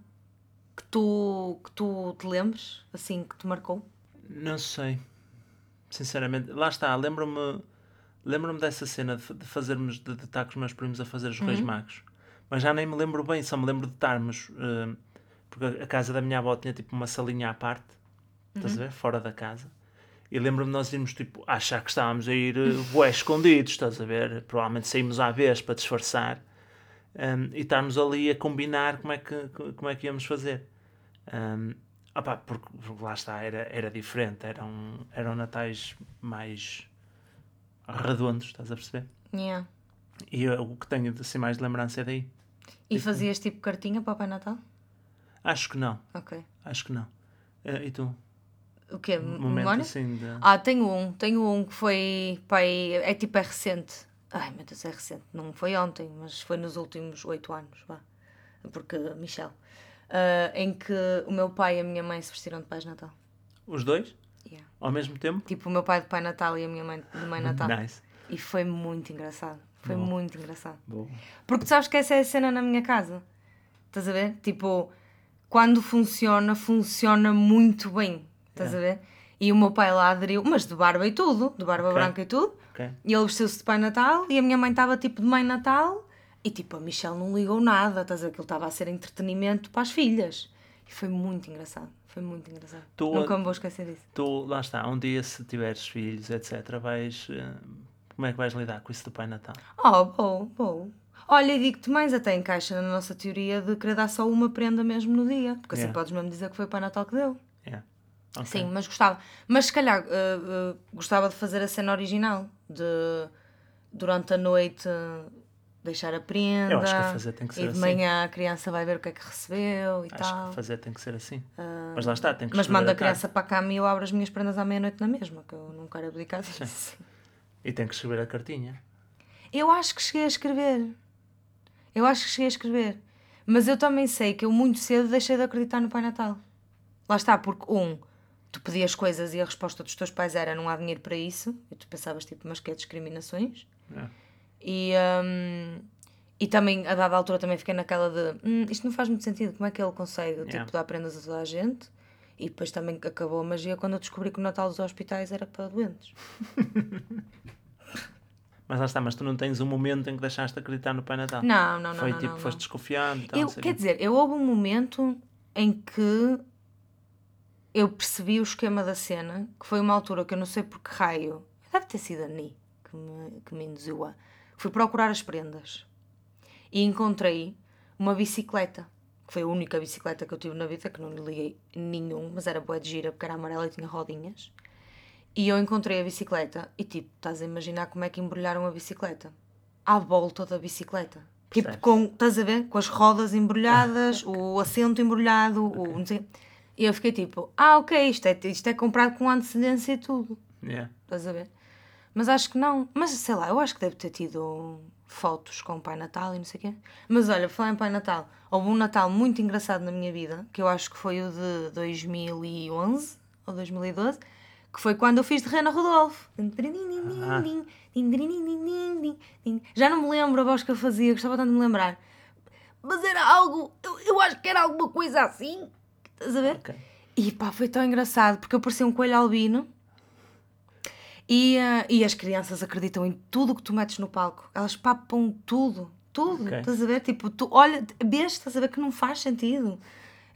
que tu, que tu te lembres, assim, que te marcou? Não sei. Sinceramente, lá está, lembro-me lembro-me dessa cena de, de fazermos de, de estar com os meus primos a fazer os Uhum. Reis Magos. Mas já nem me lembro bem, só me lembro de estarmos eh, porque a casa da minha avó tinha tipo uma salinha à parte, estás Uhum. a ver? Fora da casa. E lembro-me de nós irmos tipo achar que estávamos a ir uh, bué escondidos, estás a ver? Provavelmente saímos à vez para disfarçar. Um, e estarmos ali a combinar como é que, como é que íamos fazer. Um, opá, porque lá está, era, era diferente, eram, eram natais mais redondos, estás a perceber? Yeah. E eu, o que tenho de assim, mais de lembrança é daí. E fazias tipo cartinha para o Pai Natal? Acho que não, Ok. acho que não. Eh, e tu? O quê? Momento Memória? assim de. Ah, tenho um. Tenho um que foi. Pai, é tipo, é recente. Ai, meu Deus, é recente. Não foi ontem, mas foi nos últimos oito anos, vá. Porque, Michel. Ah, em que o meu pai e a minha mãe se vestiram de Pai Natal. Os dois? Yeah. Ao mesmo tempo? Tipo, o meu pai de Pai Natal e a minha mãe de Mãe Natal. Nice. E foi muito engraçado. Foi muito engraçado. Boa. Porque tu sabes que essa é a cena na minha casa. Estás a ver? Tipo, quando funciona, funciona muito bem. Estás a ver? E o meu pai lá aderiu, mas de barba e tudo, de barba Ok. branca e tudo. Ok. E ele vestiu-se de Pai Natal e a minha mãe estava tipo de Mãe Natal. E tipo, a Michelle não ligou nada. Estás a ver? Aquilo estava a ser entretenimento para as filhas. E foi muito engraçado. Foi muito engraçado. Tu- Nunca me vou esquecer disso. Tu, lá está, um dia se tiveres filhos, etc., vais. eh, como é que vais lidar com isso do Pai Natal? Oh, bom, bom. Olha, digo-te mais, até encaixa na nossa teoria de querer dar só uma prenda mesmo no dia. Porque assim Yeah. podes mesmo dizer que foi o Pai Natal que deu. Yeah. Ok. Sim, mas gostava. Mas se calhar eh, eh, gostava de fazer a cena original. De durante a noite deixar a prenda. Eu acho que a fazer tem que ser E de assim. manhã a criança vai ver o que é que recebeu e Acho tal. que fazer tem que ser assim. mas lá está, tem que Mas manda a criança para a cama e eu abro as minhas prendas à meia-noite na mesma, que eu não quero abdicar disso. E tem que escrever a cartinha. Eu acho que cheguei a escrever. Eu acho que cheguei a escrever. Mas eu também sei que eu muito cedo deixei de acreditar no Pai Natal. Lá está, porque um, tu pedias coisas e a resposta dos teus pais era não há dinheiro para isso. E tu pensavas tipo, mas que é discriminações? É. E, hum, e também, a dada altura, também fiquei naquela de hum, isto não faz muito sentido, como é que ele consegue Yeah. tipo, dar prendas a toda a gente? E depois também acabou a magia quando eu descobri que o Natal dos hospitais era para doentes. Mas lá está, mas tu não tens um momento em que deixaste de acreditar no Pai Natal. Não, não, não. Foi não, tipo, não, foste não. desconfiando. Eu, quer dizer, eu houve um momento em que eu percebi o esquema da cena, que foi uma altura que eu não sei por que raio, deve ter sido a Ni que me, que me induziu a. Fui procurar as prendas e encontrei uma bicicleta, que foi a única bicicleta que eu tive na vida, que não lhe liguei nenhum, mas era boa de gira porque era amarela e tinha rodinhas. E eu encontrei a bicicleta e tipo, estás a imaginar como é que embrulharam a bicicleta? À volta da bicicleta. Tipo, com, estás a ver? Com as rodas embrulhadas, o assento embrulhado, o não sei. E eu fiquei tipo, ah, ok, isto é, isto é comprado com antecedência e tudo. Yeah. Estás a ver? Mas acho que não. Mas sei lá, eu acho que deve ter tido fotos com o Pai Natal e não sei o quê. Mas olha, falar em Pai Natal, houve um Natal muito engraçado na minha vida, que eu acho que foi o de 2011 ou 2012, que foi quando eu fiz de Rena Rodolfo. Ah. Já não me lembro a voz que eu fazia, gostava tanto de me lembrar. Mas era algo, eu, eu acho que era alguma coisa assim. Estás a ver? Ok. E pá, foi tão engraçado porque eu parecia um coelho albino. E, ah, e as crianças acreditam em tudo que tu metes no palco. Elas papam tudo, tudo. Ok. Estás a ver? Tipo, tu olha, vês, estás a ver que não faz sentido.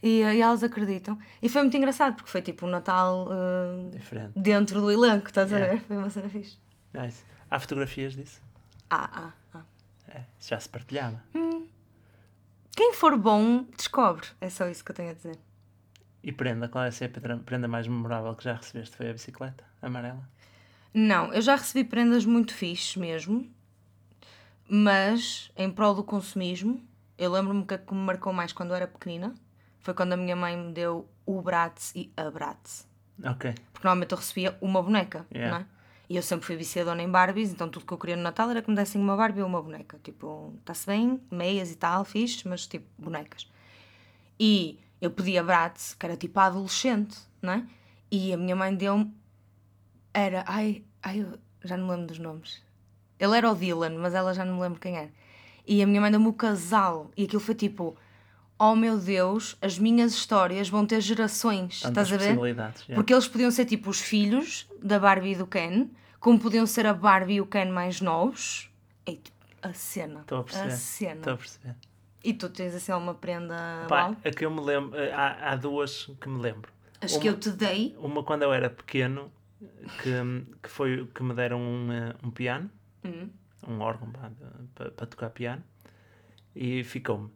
E, ah, e elas acreditam. E foi muito engraçado porque foi tipo um Natal Diferente. dentro do elenco, estás a Yeah. ver? Foi uma cena fixe. Nice. Há fotografias disso? Ah, ah, ah. É, já se partilhava. Quem for bom, descobre. É só isso que eu tenho a dizer. E prenda, qual é a prenda- prenda mais memorável que já recebeste? Foi a bicicleta amarela? Não, eu já recebi prendas muito fixes mesmo, mas em prol do consumismo, eu lembro-me que a que me marcou mais quando eu era pequenina foi quando a minha mãe me deu o Bratz e a Bratz. Ok. Porque normalmente eu recebia uma boneca, Yeah. não é? E eu sempre fui viciadona em Barbies, então tudo que eu queria no Natal era que me dessem uma Barbie ou uma boneca. Tipo, está-se bem, meias e tal, fixe, mas tipo, bonecas. E eu pedi a Bratz, que era tipo a adolescente, não é? E a minha mãe deu-me. Era. Ai, ai, eu já não me lembro dos nomes. Ele era o Dylan, mas ela já não me lembro quem era. E a minha mãe deu-me o casal. E aquilo foi tipo. Oh meu Deus, as minhas histórias vão ter gerações. Tantas estás a ver? possibilidades. yeah. Porque eles podiam ser tipo os filhos da Barbie e do Ken, como podiam ser a Barbie e o Ken mais novos. E tipo, a cena. Estou a perceber. A cena. Estou a perceber. E tu tens assim uma prenda Pá, a que eu me lembro, há, há duas que me lembro. Acho que eu te dei. Uma quando eu era pequeno, que, que foi que me deram um, eh, um piano, Hum. um órgão para, para tocar piano, e ficou-me.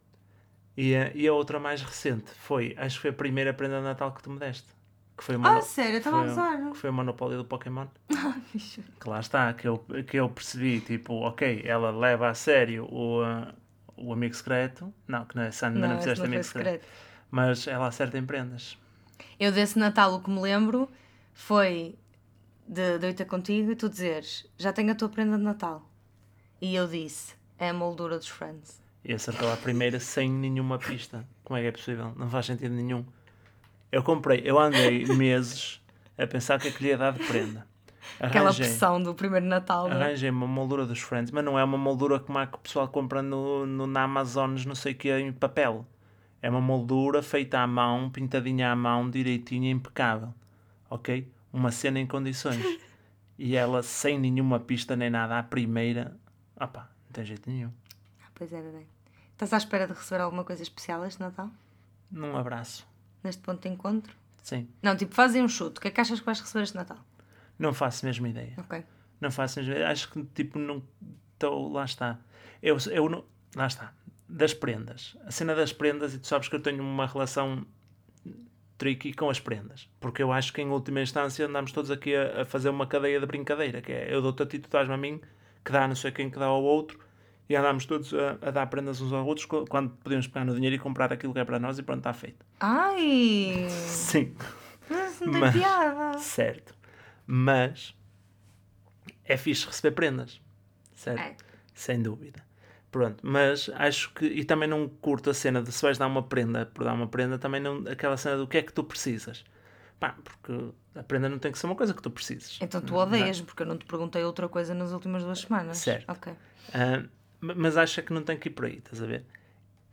E, a- e a outra mais recente foi, acho que foi a primeira prenda de Natal que tu me deste. Que foi Ah, sério, estava a usar. que foi o Monopólio do Pokémon. Que lá está, que eu, que eu percebi, tipo, ok, ela leva a sério o, uh, o amigo secreto. Não, que não é, ainda não, Não, fizeste não amigo secreto. secreto. Mas ela acerta em prendas. Eu desse Natal o que me lembro foi de, de eu ir ter contigo e tu dizeres já tenho a tua prenda de Natal. E eu disse, é a moldura dos Friends. E acertou a primeira sem nenhuma pista. Como é que é possível? Não faz sentido nenhum. Eu comprei, eu andei meses a pensar que é que lhe ia dar de prenda. Aquela Arranjei, pressão do primeiro Natal. é? arranjei uma moldura dos Friends, mas não é uma moldura como a que o pessoal compra no, no, na Amazonas, não sei o que, em papel. É uma moldura feita à mão, pintadinha à mão, direitinha, impecável. Ok? Uma cena em condições. E ela sem nenhuma pista nem nada, à primeira. Opá, não tem jeito nenhum. Ah, Pois é, bebê. Estás à espera de receber alguma coisa especial este Natal? Num abraço. Neste ponto de encontro? Sim. Não, tipo, fazem um chute. O que é que achas que vais receber este Natal? Não faço mesmo ideia. Ok. Não faço mesmo ideia. Acho que, tipo, não estou. Lá está. Eu, eu não. Lá está. Das prendas. A cena das prendas, e tu sabes que eu tenho uma relação tricky com as prendas. Porque eu acho que, em última instância, andamos todos aqui a, a fazer uma cadeia de brincadeira. Que é eu dou-te a ti, tu dás-me a mim, que dá a não sei quem que dá ao outro. E andamos todos a, a dar prendas uns aos outros quando podemos pegar no dinheiro e comprar aquilo que é para nós e pronto, está feito. Ai! Sim. Mas não tem Mas- piada. Certo. Mas é fixe receber prendas. Certo? É. Sem dúvida. Pronto, mas acho que. E também não curto a cena de se vais dar uma prenda por dar uma prenda, também não. Aquela cena do que é que tu precisas. Pá, porque a prenda não tem que ser uma coisa que tu precisas. Então tu odeias, porque eu não te perguntei outra coisa nas últimas duas semanas. Certo. Ok. Ma- mas acho que não tem que ir por aí, estás a ver?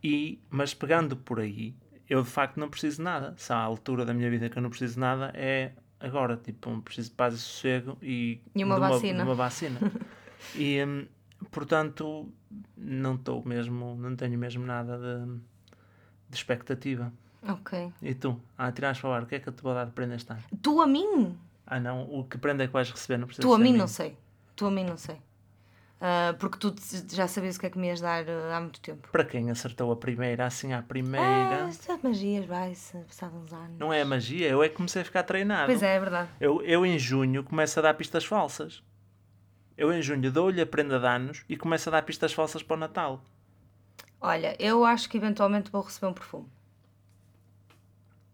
E, mas pegando por aí, eu de facto não preciso de nada. Se há a altura da minha vida que eu não preciso de nada, é agora. Tipo, um preciso de paz e sossego e, E uma vacina. de uma vacina. e, hum, portanto, não estou mesmo, não tenho mesmo nada de, de expectativa. Ok. E tu? Ah, tiraste para o que é que eu te vou dar de prenda este ano? Tu a mim? Ah, não, o que prenda é que vais receber? Não precisa Tu a mim minha. não sei. Tu a mim não sei. Ah, porque tu já sabias o que é que me ias dar ah, há muito tempo. Para quem acertou a primeira, assim à Ah, primeira. estas magias, vai-se, passados uns anos. Não é magia, eu é que comecei a ficar treinado. Pois é, é verdade. Eu, eu em junho começo a dar pistas falsas. Eu em junho dou-lhe a prenda de anos e começo a dar pistas falsas para o Natal. Olha, eu acho que eventualmente vou receber um perfume.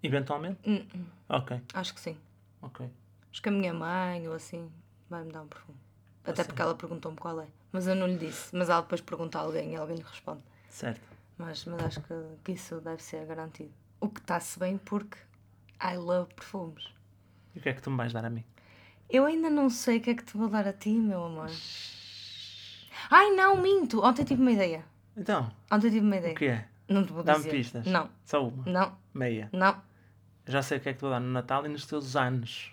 Eventualmente? Hum, Ok, acho que sim. ok. Acho que a minha mãe ou assim vai-me dar um perfume. Até Assim. porque ela perguntou-me qual é. Mas eu não lhe disse. Mas ela depois pergunta a alguém e alguém lhe responde. Certo. Mas, mas acho que, que isso deve ser garantido. O que está-se bem porque I love perfumes. E o que é que tu me vais dar a mim? Eu ainda não sei o que é que te vou dar a ti, meu amor. Ai, não, minto. Ontem tive uma ideia. Então, Ontem tive uma ideia. o que é? Não te vou Dá-me dizer. pistas. Não, Só uma. não, Meia. não. Já sei o que é que te vou dar no Natal e nos teus anos.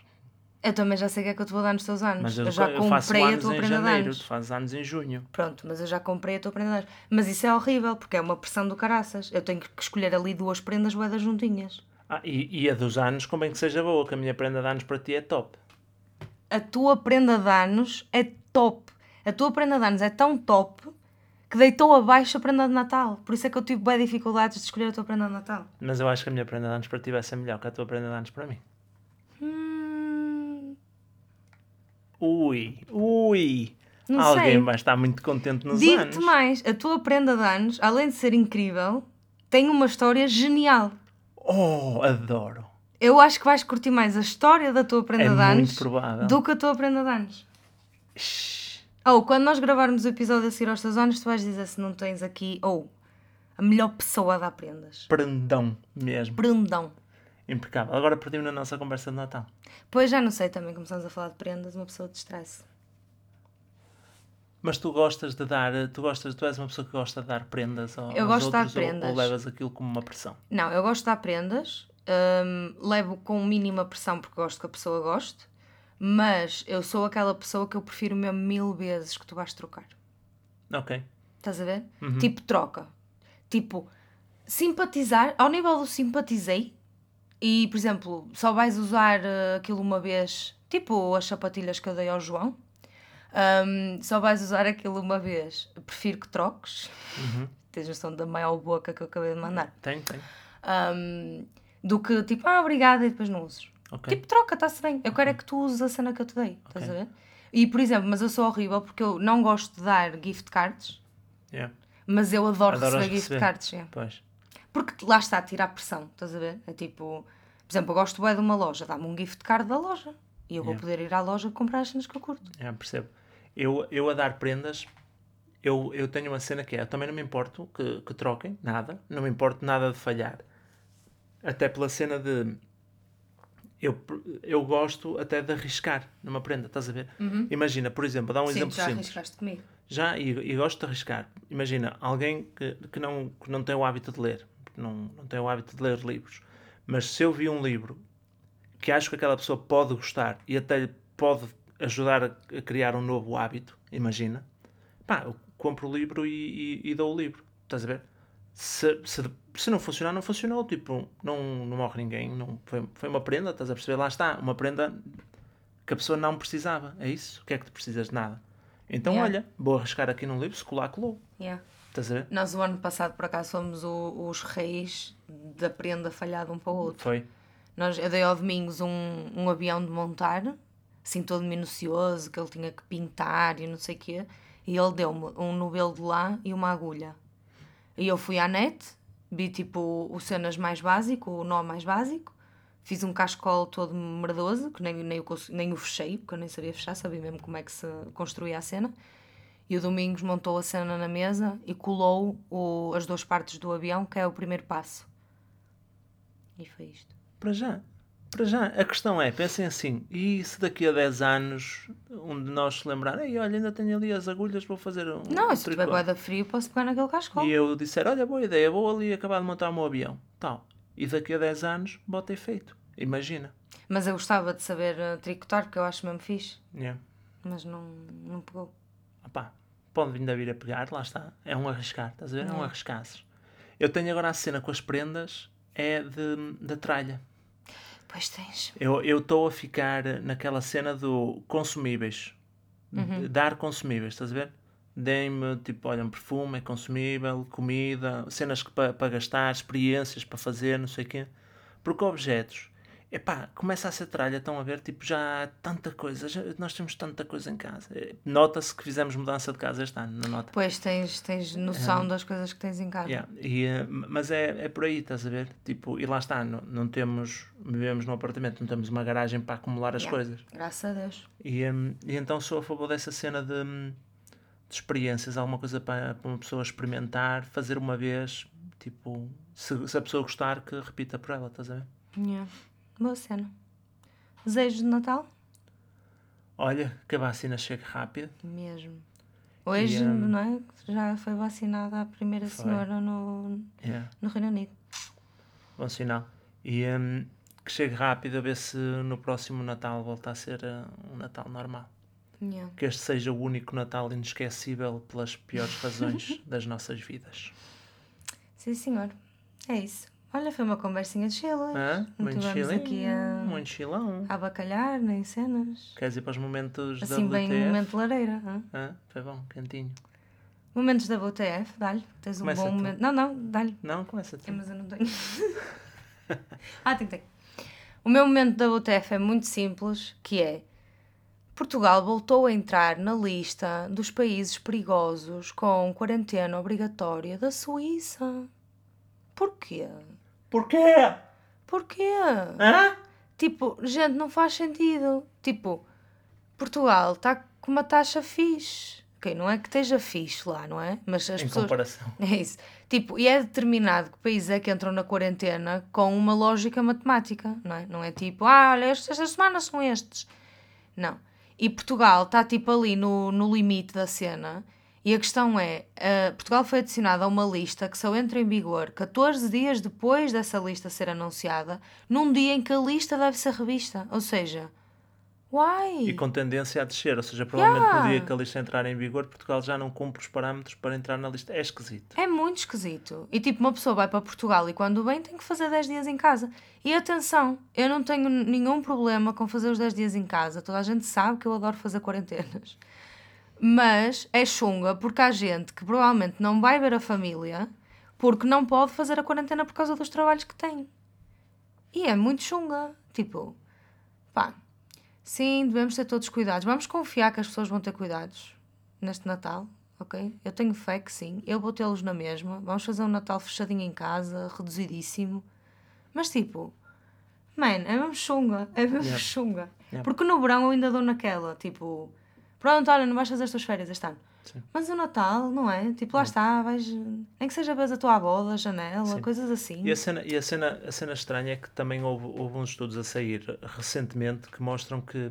Eu também já sei o que é que eu te vou dar nos teus anos. Mas eu, eu, já eu comprei a tua prenda de janeiro, anos. tu fazes anos em junho. Pronto, mas eu já comprei a tua prenda de anos. Mas isso é horrível, porque é uma pressão do caraças. Eu tenho que escolher ali duas prendas boedas juntinhas. Ah, e, e a dos anos, convém que seja boa, que a minha prenda de anos para ti é top. A tua prenda de anos é top. A tua prenda de anos é tão top que deitou abaixo a prenda de Natal. Por isso é que eu tive bem dificuldades de escolher a tua prenda de Natal. Mas eu acho que a minha prenda de anos para ti vai ser melhor que a tua prenda de anos para mim. Ui, ui. Não Alguém sei. vai estar muito contente nos Digo-te anos. mais, a tua prenda de anos, além de ser incrível, tem uma história genial. Oh, adoro. Eu acho que vais curtir mais a história da tua prenda É de anos provável. do que a tua prenda de anos. Shhh. Ou quando nós gravarmos o episódio a seguir aos teus anos, tu vais dizer se não tens aqui, ou a melhor pessoa a dar prendas. Prendão mesmo. Prendão. Impecável. Agora perdi-me na nossa conversa de Natal. Pois já não sei, também começamos a falar de prendas, uma pessoa de estresse. Mas tu gostas de dar, tu gostas, tu és uma pessoa que gosta de dar prendas ao- Eu aos gosto de dar outros ou- prendas. Ou, levas aquilo como uma pressão? Não, eu gosto de dar prendas, hum, levo com mínima pressão porque gosto que a pessoa goste, mas eu sou aquela pessoa que eu prefiro mesmo mil vezes que tu vais trocar. Ok. Estás a ver? Uhum. Tipo troca. Tipo, simpatizar, ao nível do simpatizei, e por exemplo, só vais usar eh, aquilo uma vez, tipo as sapatilhas que eu dei ao João, hum, só vais usar aquilo uma vez, prefiro que troques. Uhum. Tens noção da maior boca que eu acabei de mandar. Tem, tem. Hum, do que tipo, ah, obrigada, e depois não uses. Ok. Tipo, troca, está-se bem. Eu quero é que tu uses a cena que eu te dei. Estás Ok. a ver? E por exemplo, mas eu sou horrível porque eu não gosto de dar gift cards, Yeah. mas eu adoro Adoras receber gift receber. cards. é. Pois. Porque lá está a tirar pressão, estás a ver? É tipo, por exemplo, eu gosto bem de uma loja, dá-me um gift card da loja. E eu vou Yeah. poder ir à loja comprar as cenas que eu curto. Yeah, percebo. Eu, eu a dar prendas, eu, eu tenho uma cena que é, eu também não me importo que, que troquem, nada. Não me importo nada de falhar. Até pela cena de... Eu, eu gosto até de arriscar numa prenda, estás a ver? Imagina, por exemplo, dá um Sim, exemplo já simples. arriscaste comigo. Já, e, e gosto de arriscar. Imagina, alguém que, que, não, que não tem o hábito de ler, não, não tem o hábito de ler livros, mas se eu vi um livro que acho que aquela pessoa pode gostar e até lhe pode ajudar a, a criar um novo hábito, imagina, pá, eu compro o livro e, e, e dou o livro, estás a ver? Se, se, se não funcionar, não funcionou, tipo, não, não morre ninguém, não, foi, foi uma prenda, estás a perceber? Lá está, uma prenda que a pessoa não precisava, é isso? O que é que tu precisas de nada? Então, Yeah. olha, vou arriscar aqui num livro, se colar, colou. Yeah. Estás a ver? Nós, o ano passado, por acaso, fomos o- os reis da prenda falhada um para o outro. Foi. Nós, eu dei ao Domingos um, um avião de montar, assim todo minucioso, que ele tinha que pintar e não sei o quê. E ele deu-me um novelo de lã e uma agulha. E eu fui à net, vi tipo o cenas mais básico, o nó mais básico. Fiz um cascol todo merdoso, que nem, nem, o, nem o fechei, porque eu nem sabia fechar, sabia mesmo como é que se construía a cena. E o Domingos montou a cena na mesa e colou o, as duas partes do avião, que é o primeiro passo. E foi isto. Para já. Para já. A questão é, pensem assim, e se daqui a 10 anos um de nós se lembrar, ei, olha, ainda tenho ali as agulhas, vou fazer um, Não, um se tiver tricô." guarda frio, posso pegar naquele cascol. E eu disser, olha, boa ideia, vou ali acabar de montar o meu avião. Tal. E daqui a 10 anos, bota efeito. Imagina. Mas eu gostava de saber uh, tricotar, porque eu acho mesmo fixe. Yeah. Mas não, não pegou. Opá, pode ainda vir a pegar, lá está. É um arriscar, estás a ver? É um arriscaço. Eu tenho agora a cena com as prendas, é de, da tralha. Pois tens. Eu estou a ficar naquela cena do consumíveis. Uhum. Dar consumíveis, estás a ver? Deem-me, tipo, olha, um perfume é consumível, comida, cenas para gastar, experiências para fazer, não sei o quê. Porque objetos, epá, começa a ser tralha, estão a ver? Tipo, já há tanta coisa, já- nós temos tanta coisa em casa. Eh, Nota-se que fizemos mudança de casa este ano, não nota? Pois tens, tens noção das coisas que tens em casa. Yeah, e, eh, mas é, é por aí, estás a ver? Tipo, e lá está, não, não temos, vivemos num apartamento, não temos uma garagem para acumular as Yeah. coisas. Graças a Deus. E, hum, e então sou a favor dessa cena de, hum, de experiências, alguma coisa para, para uma pessoa experimentar, fazer uma vez, tipo, se, se a pessoa gostar, que repita por ela, estás a ver? Yeah. Boa cena. Desejos de Natal? Olha, que a vacina chegue rápido. Mesmo. Hoje, E, um, não é? Já foi vacinada a primeira Foi. senhora no, Yeah, no Reino Unido. bom sinal. E hum, que chegue rápido a ver se no próximo Natal volta a ser uh, um Natal normal. Yeah. Que este seja o único Natal inesquecível pelas piores razões das nossas vidas. Sim, senhor. É isso. Olha, foi uma conversinha de. Hã? Não Muito chilinho, aqui a, Muito chilão. a abacalhar, nem cenas. Queres ir para os momentos Assim, da bem WTF? um momento de lareira. hã? Hã? Foi bom, quentinho. Momentos da WTF, dá-lhe. Tens um Começa bom tu. momento. Não, não, dá-lhe. Não, começa tu. É, mas eu não tenho. ah, tem, tem. O meu momento da WTF é muito simples, que é Portugal voltou a entrar na lista dos países perigosos com quarentena obrigatória da Suíça. Porquê? Porquê? Porquê? Hã? Tipo, gente, não faz sentido. Tipo, Portugal está com uma taxa fixe. Ok, não é que esteja fixe lá, não é? Mas as Em pessoas. comparação. É isso. Tipo, e é determinado que países é que entram na quarentena com uma lógica matemática, não é? Não é tipo, ah, olha, estes- estas semanas são estes. Não. E Portugal está tipo ali no, no limite da cena. E a questão é, eh, Portugal foi adicionado a uma lista que só entra em vigor 14 dias depois dessa lista ser anunciada, num dia em que a lista deve ser revista. Ou seja, why? E com tendência a descer, ou seja, provavelmente Yeah. no dia que a lista entrar em vigor, Portugal já não cumpre os parâmetros para entrar na lista. É esquisito. É muito esquisito. E tipo, uma pessoa vai para Portugal e quando vem tem que fazer 10 dias em casa. E atenção, eu não tenho nenhum problema com fazer os 10 dias em casa. Toda a gente sabe que eu adoro fazer quarentenas. Mas é chunga porque há gente que provavelmente não vai ver a família porque não pode fazer a quarentena por causa dos trabalhos que tem. E é muito chunga. Tipo, pá, sim, devemos ter todos cuidados. Vamos confiar que as pessoas vão ter cuidados neste Natal, ok? Eu tenho fé que sim. Eu vou tê-los na mesma. Vamos fazer um Natal fechadinho em casa, reduzidíssimo. Mas tipo, man, é mesmo chunga. É mesmo Yeah. chunga. Yeah. Porque no verão eu ainda dou naquela, tipo, pronto, olha, não vais fazer as tuas férias este ano. Sim. Mas o Natal, não é? Tipo, lá está, vais. Nem que seja vez a tua avó da janela, Sim. coisas assim. E a cena, e a cena, a cena estranha é que também houve, houve uns estudos a sair recentemente que mostram que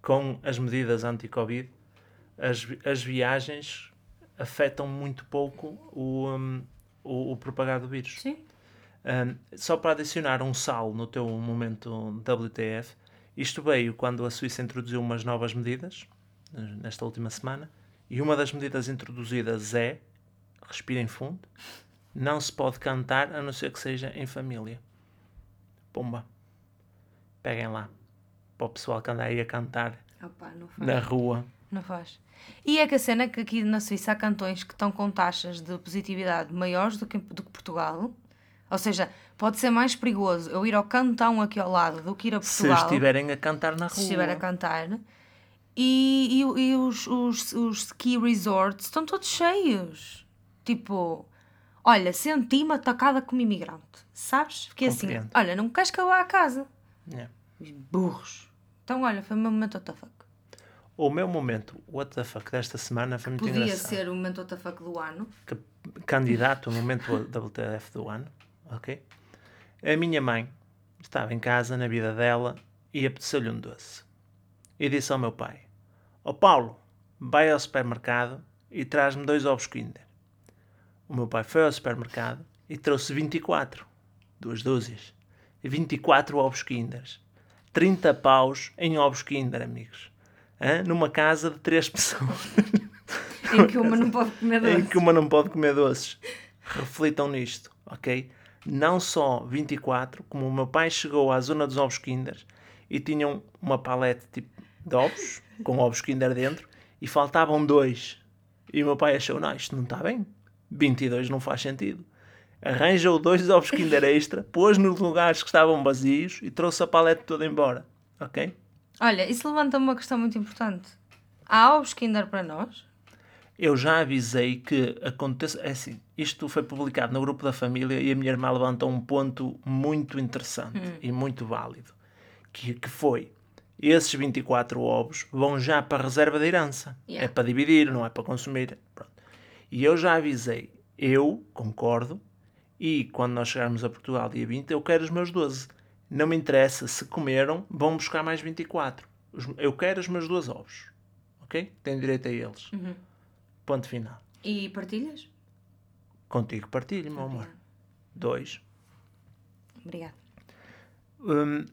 com as medidas anti-Covid as, as viagens afetam muito pouco o, hum, o, o propagar do vírus. Sim. Um, só para adicionar um sal no teu momento WTF, isto veio quando a Suíça introduziu umas novas medidas, nesta última semana, e uma das medidas introduzidas é, respirem fundo, não se pode cantar a não ser que seja em família. Pumba. Peguem lá. Para o pessoal que anda aí a cantar Opa, na rua. Não faz. E é que a cena é que aqui na Suíça há cantões que estão com taxas de positividade maiores do que, do que Portugal. Ou seja, pode ser mais perigoso eu ir ao cantão aqui ao lado do que ir a Se Portugal. estiverem a cantar na rua. se estiver a cantar. E, e, e os, os, os ski resorts estão todos cheios. Tipo, olha, senti-me atacada como imigrante. Sabes? Fiquei assim, Compreendo. olha, não queres que eu vá à casa? Yeah. Os burros. Então, olha, foi o meu momento WTF. O meu momento, what the fuck, desta semana foi muito Podia engraçado. ser o momento WTF do ano. que- candidato ao momento WTF do ano, ok? A minha mãe estava em casa, na vida dela, e apeteceu-lhe um doce. E disse ao meu pai: Ó Paulo, vai ao supermercado e traz-me dois ovos Kinder. O meu pai foi ao supermercado e trouxe 24, duas dúzias, e 24 ovos Kinders. 30 paus em ovos Kinder, amigos. Hã? Numa casa de três pessoas Em que uma não pode comer em doce. que uma não pode comer doces. Reflitam nisto, ok? Não só 24, como o meu pai chegou à zona dos ovos Kinder e tinham uma palete tipo de ovos, com ovos Kinder dentro, e faltavam dois. E o meu pai achou, não, isto não está bem. 22 não faz sentido. Arranjou dois ovos Kinder extra, pôs nos lugares que estavam vazios e trouxe a palete toda embora, ok? Olha, isso levanta uma questão muito importante. Há ovos Kinder para nós? Eu já avisei que aconteça. É assim, isto foi publicado no grupo da família e a minha irmã levantou um ponto muito interessante e muito válido. Que, que foi: esses 24 ovos vão já para a reserva de herança. Yeah. É para dividir, não é para consumir. Pronto. E eu já avisei, eu concordo, e quando nós chegarmos a Portugal dia 20, eu quero os meus 12. Não me interessa se comeram, vão buscar mais 24. Os- Eu quero os meus 12 ovos. Ok? Tenho direito a eles. Ponto final. E partilhas? Contigo partilho, meu amor. Dois. Obrigada. hum,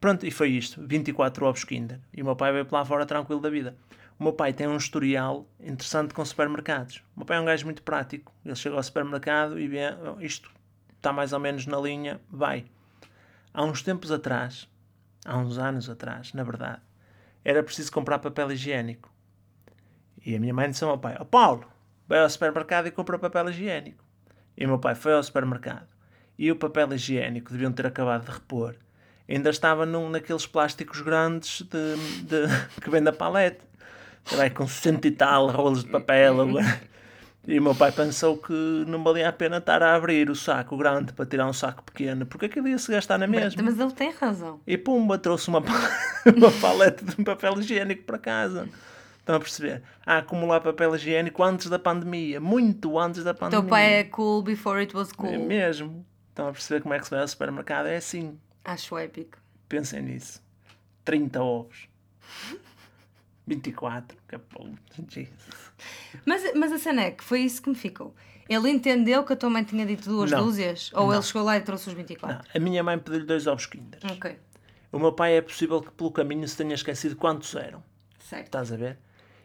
pronto, e foi isto. 24 ovos Kinder. E o meu pai veio para lá fora tranquilo da vida. O meu pai tem um historial interessante com supermercados. O meu pai é um gajo muito prático. Ele chega ao supermercado e vê "Oh, isto está mais ou menos na linha, vai. Há uns tempos atrás, há uns anos atrás, na verdade, era preciso comprar papel higiênico. E a minha mãe disse ao meu pai: Ó Paulo, vai ao supermercado e compra papel higiênico. E o meu pai foi ao supermercado. E o papel higiênico deviam ter acabado de repor. Ainda estava num, naqueles plásticos grandes de, de- que vem da palete. Com cento e tal rolos de papel. E o meu pai pensou que não valia a pena estar a abrir o saco grande para tirar um saco pequeno, porque aquilo ia se gastar na mesma. Mas ele tem razão. E pumba, trouxe uma, uma paleta de papel higiênico para casa. Estão a perceber? A acumular papel higiênico antes da pandemia. Muito antes da pandemia. Teu pai é cool before it was É cool. mesmo. Estão a perceber como é que se vai ao supermercado? É assim. Acho épico. Pensem nisso. 30 ovos. 24. Que é. Mas, mas a cena é que foi isso que me ficou. Ele entendeu que a tua mãe tinha dito duas Não. dúzias? Ou ele chegou lá e trouxe os 24? Não, a minha mãe pediu-lhe dois ovos Kinder. Ok, O meu pai é possível que pelo caminho se tenha esquecido quantos eram. certo. Estás a ver?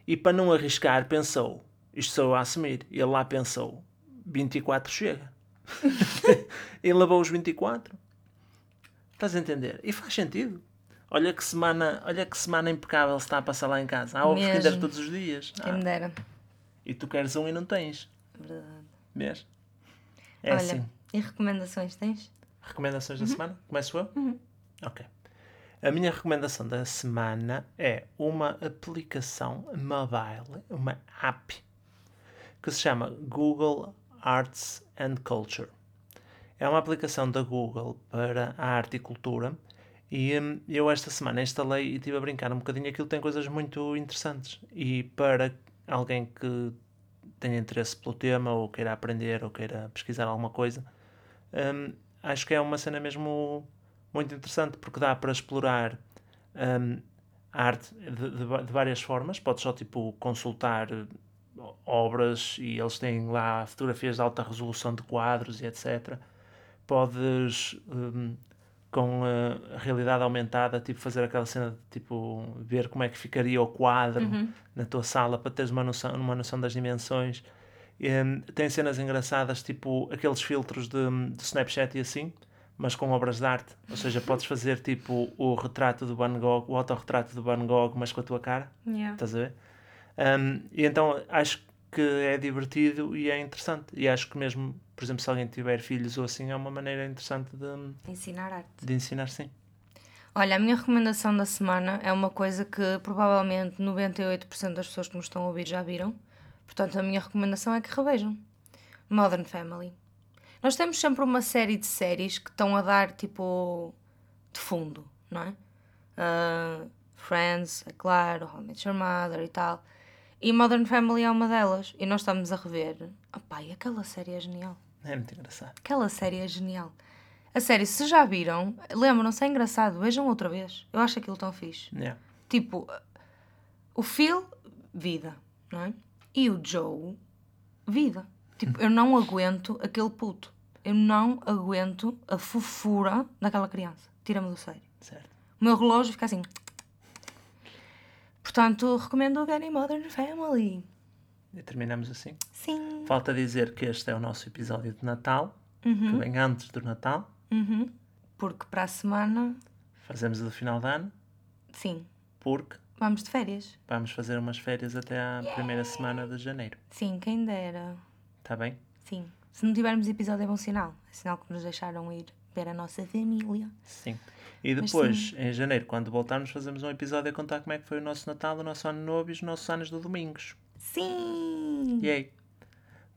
E para não arriscar, pensou: isto sou eu a assumir. Ele lá pensou: 24 chega. e levou os 24. Estás a entender? E faz sentido. Olha que semana, olha que semana impecável se está a passar lá em casa. Há ovos. Kinder todos os dias. Quem me Ah, dera. e tu queres um e não tens. Verdade. Mesmo? É Olha, assim. e recomendações tens? Recomendações da semana? Começo eu? Ok. A minha recomendação da semana é uma aplicação mobile, uma app, que se chama Google Arts and Culture. É uma aplicação da Google para a arte e cultura e hum, eu esta semana instalei e estive a brincar um bocadinho. Aquilo tem coisas muito interessantes e para alguém que tenha interesse pelo tema ou queira aprender ou queira pesquisar alguma coisa, hum, acho que é uma cena mesmo muito interessante porque dá para explorar hum, a arte de, de de várias formas. Podes só tipo consultar obras e eles têm lá fotografias de alta resolução de quadros e etc. Podes hum, com a realidade aumentada, tipo fazer aquela cena de tipo ver como é que ficaria o quadro na tua sala para teres uma noção, uma noção das dimensões. Hum, tem cenas engraçadas, tipo aqueles filtros de, de Snapchat e assim, mas com obras de arte. Ou seja, podes fazer tipo o retrato do Van Gogh, o autorretrato do Van Gogh, mas com a tua cara. Yeah. Estás a ver? Um, e então acho que é divertido e é interessante. E acho que mesmo, por exemplo, se alguém tiver filhos ou assim, é uma maneira interessante de, Ensinar arte. de ensinar sim. Olha, a minha recomendação da semana é uma coisa que provavelmente 98% das pessoas que nos estão a ouvir já viram. Portanto, a minha recomendação é que revejam. Modern Family. Nós temos sempre uma série de séries que estão a dar tipo de fundo, não é? Ah, Friends, é claro, How I Met Your Mother e tal. E Modern Family é uma delas. E nós estamos a rever. Opá, e aquela série é genial. É muito engraçado. Aquela série é genial. A série, se já viram, lembram-se, é engraçado, vejam outra vez. Eu acho aquilo tão fixe. Yeah. Tipo, o Phil, vida, não é? E o Joe, vida. Tipo, eu não aguento aquele puto. Eu não aguento a fofura daquela criança. Tira-me do sério. Certo. O meu relógio fica assim. Portanto, recomendo o Getting Modern Family. E terminamos assim. Sim. Falta dizer que este é o nosso episódio de Natal, Uhum. que vem antes do Natal. Uhum. Porque para a semana, Fazemos do final de ano, sim, porque vamos de férias. vamos fazer umas férias até à primeira semana de janeiro. Sim, quem dera. Está bem? Sim. Se não tivermos episódio é bom sinal. É sinal que nos deixaram ir ver a nossa família. Sim. E depois, em janeiro, quando voltarmos, fazemos um episódio a contar como é que foi o nosso Natal, o nosso Ano Novo e os nossos anos de domingos. Sim! Yay!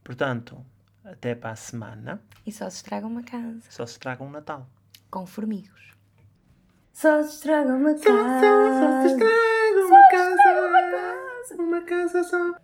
Portanto, até para a semana, E só se estraga uma casa. só se traga um Natal. Com formigos. Só se estraga uma casa. uma casa, uma casa só.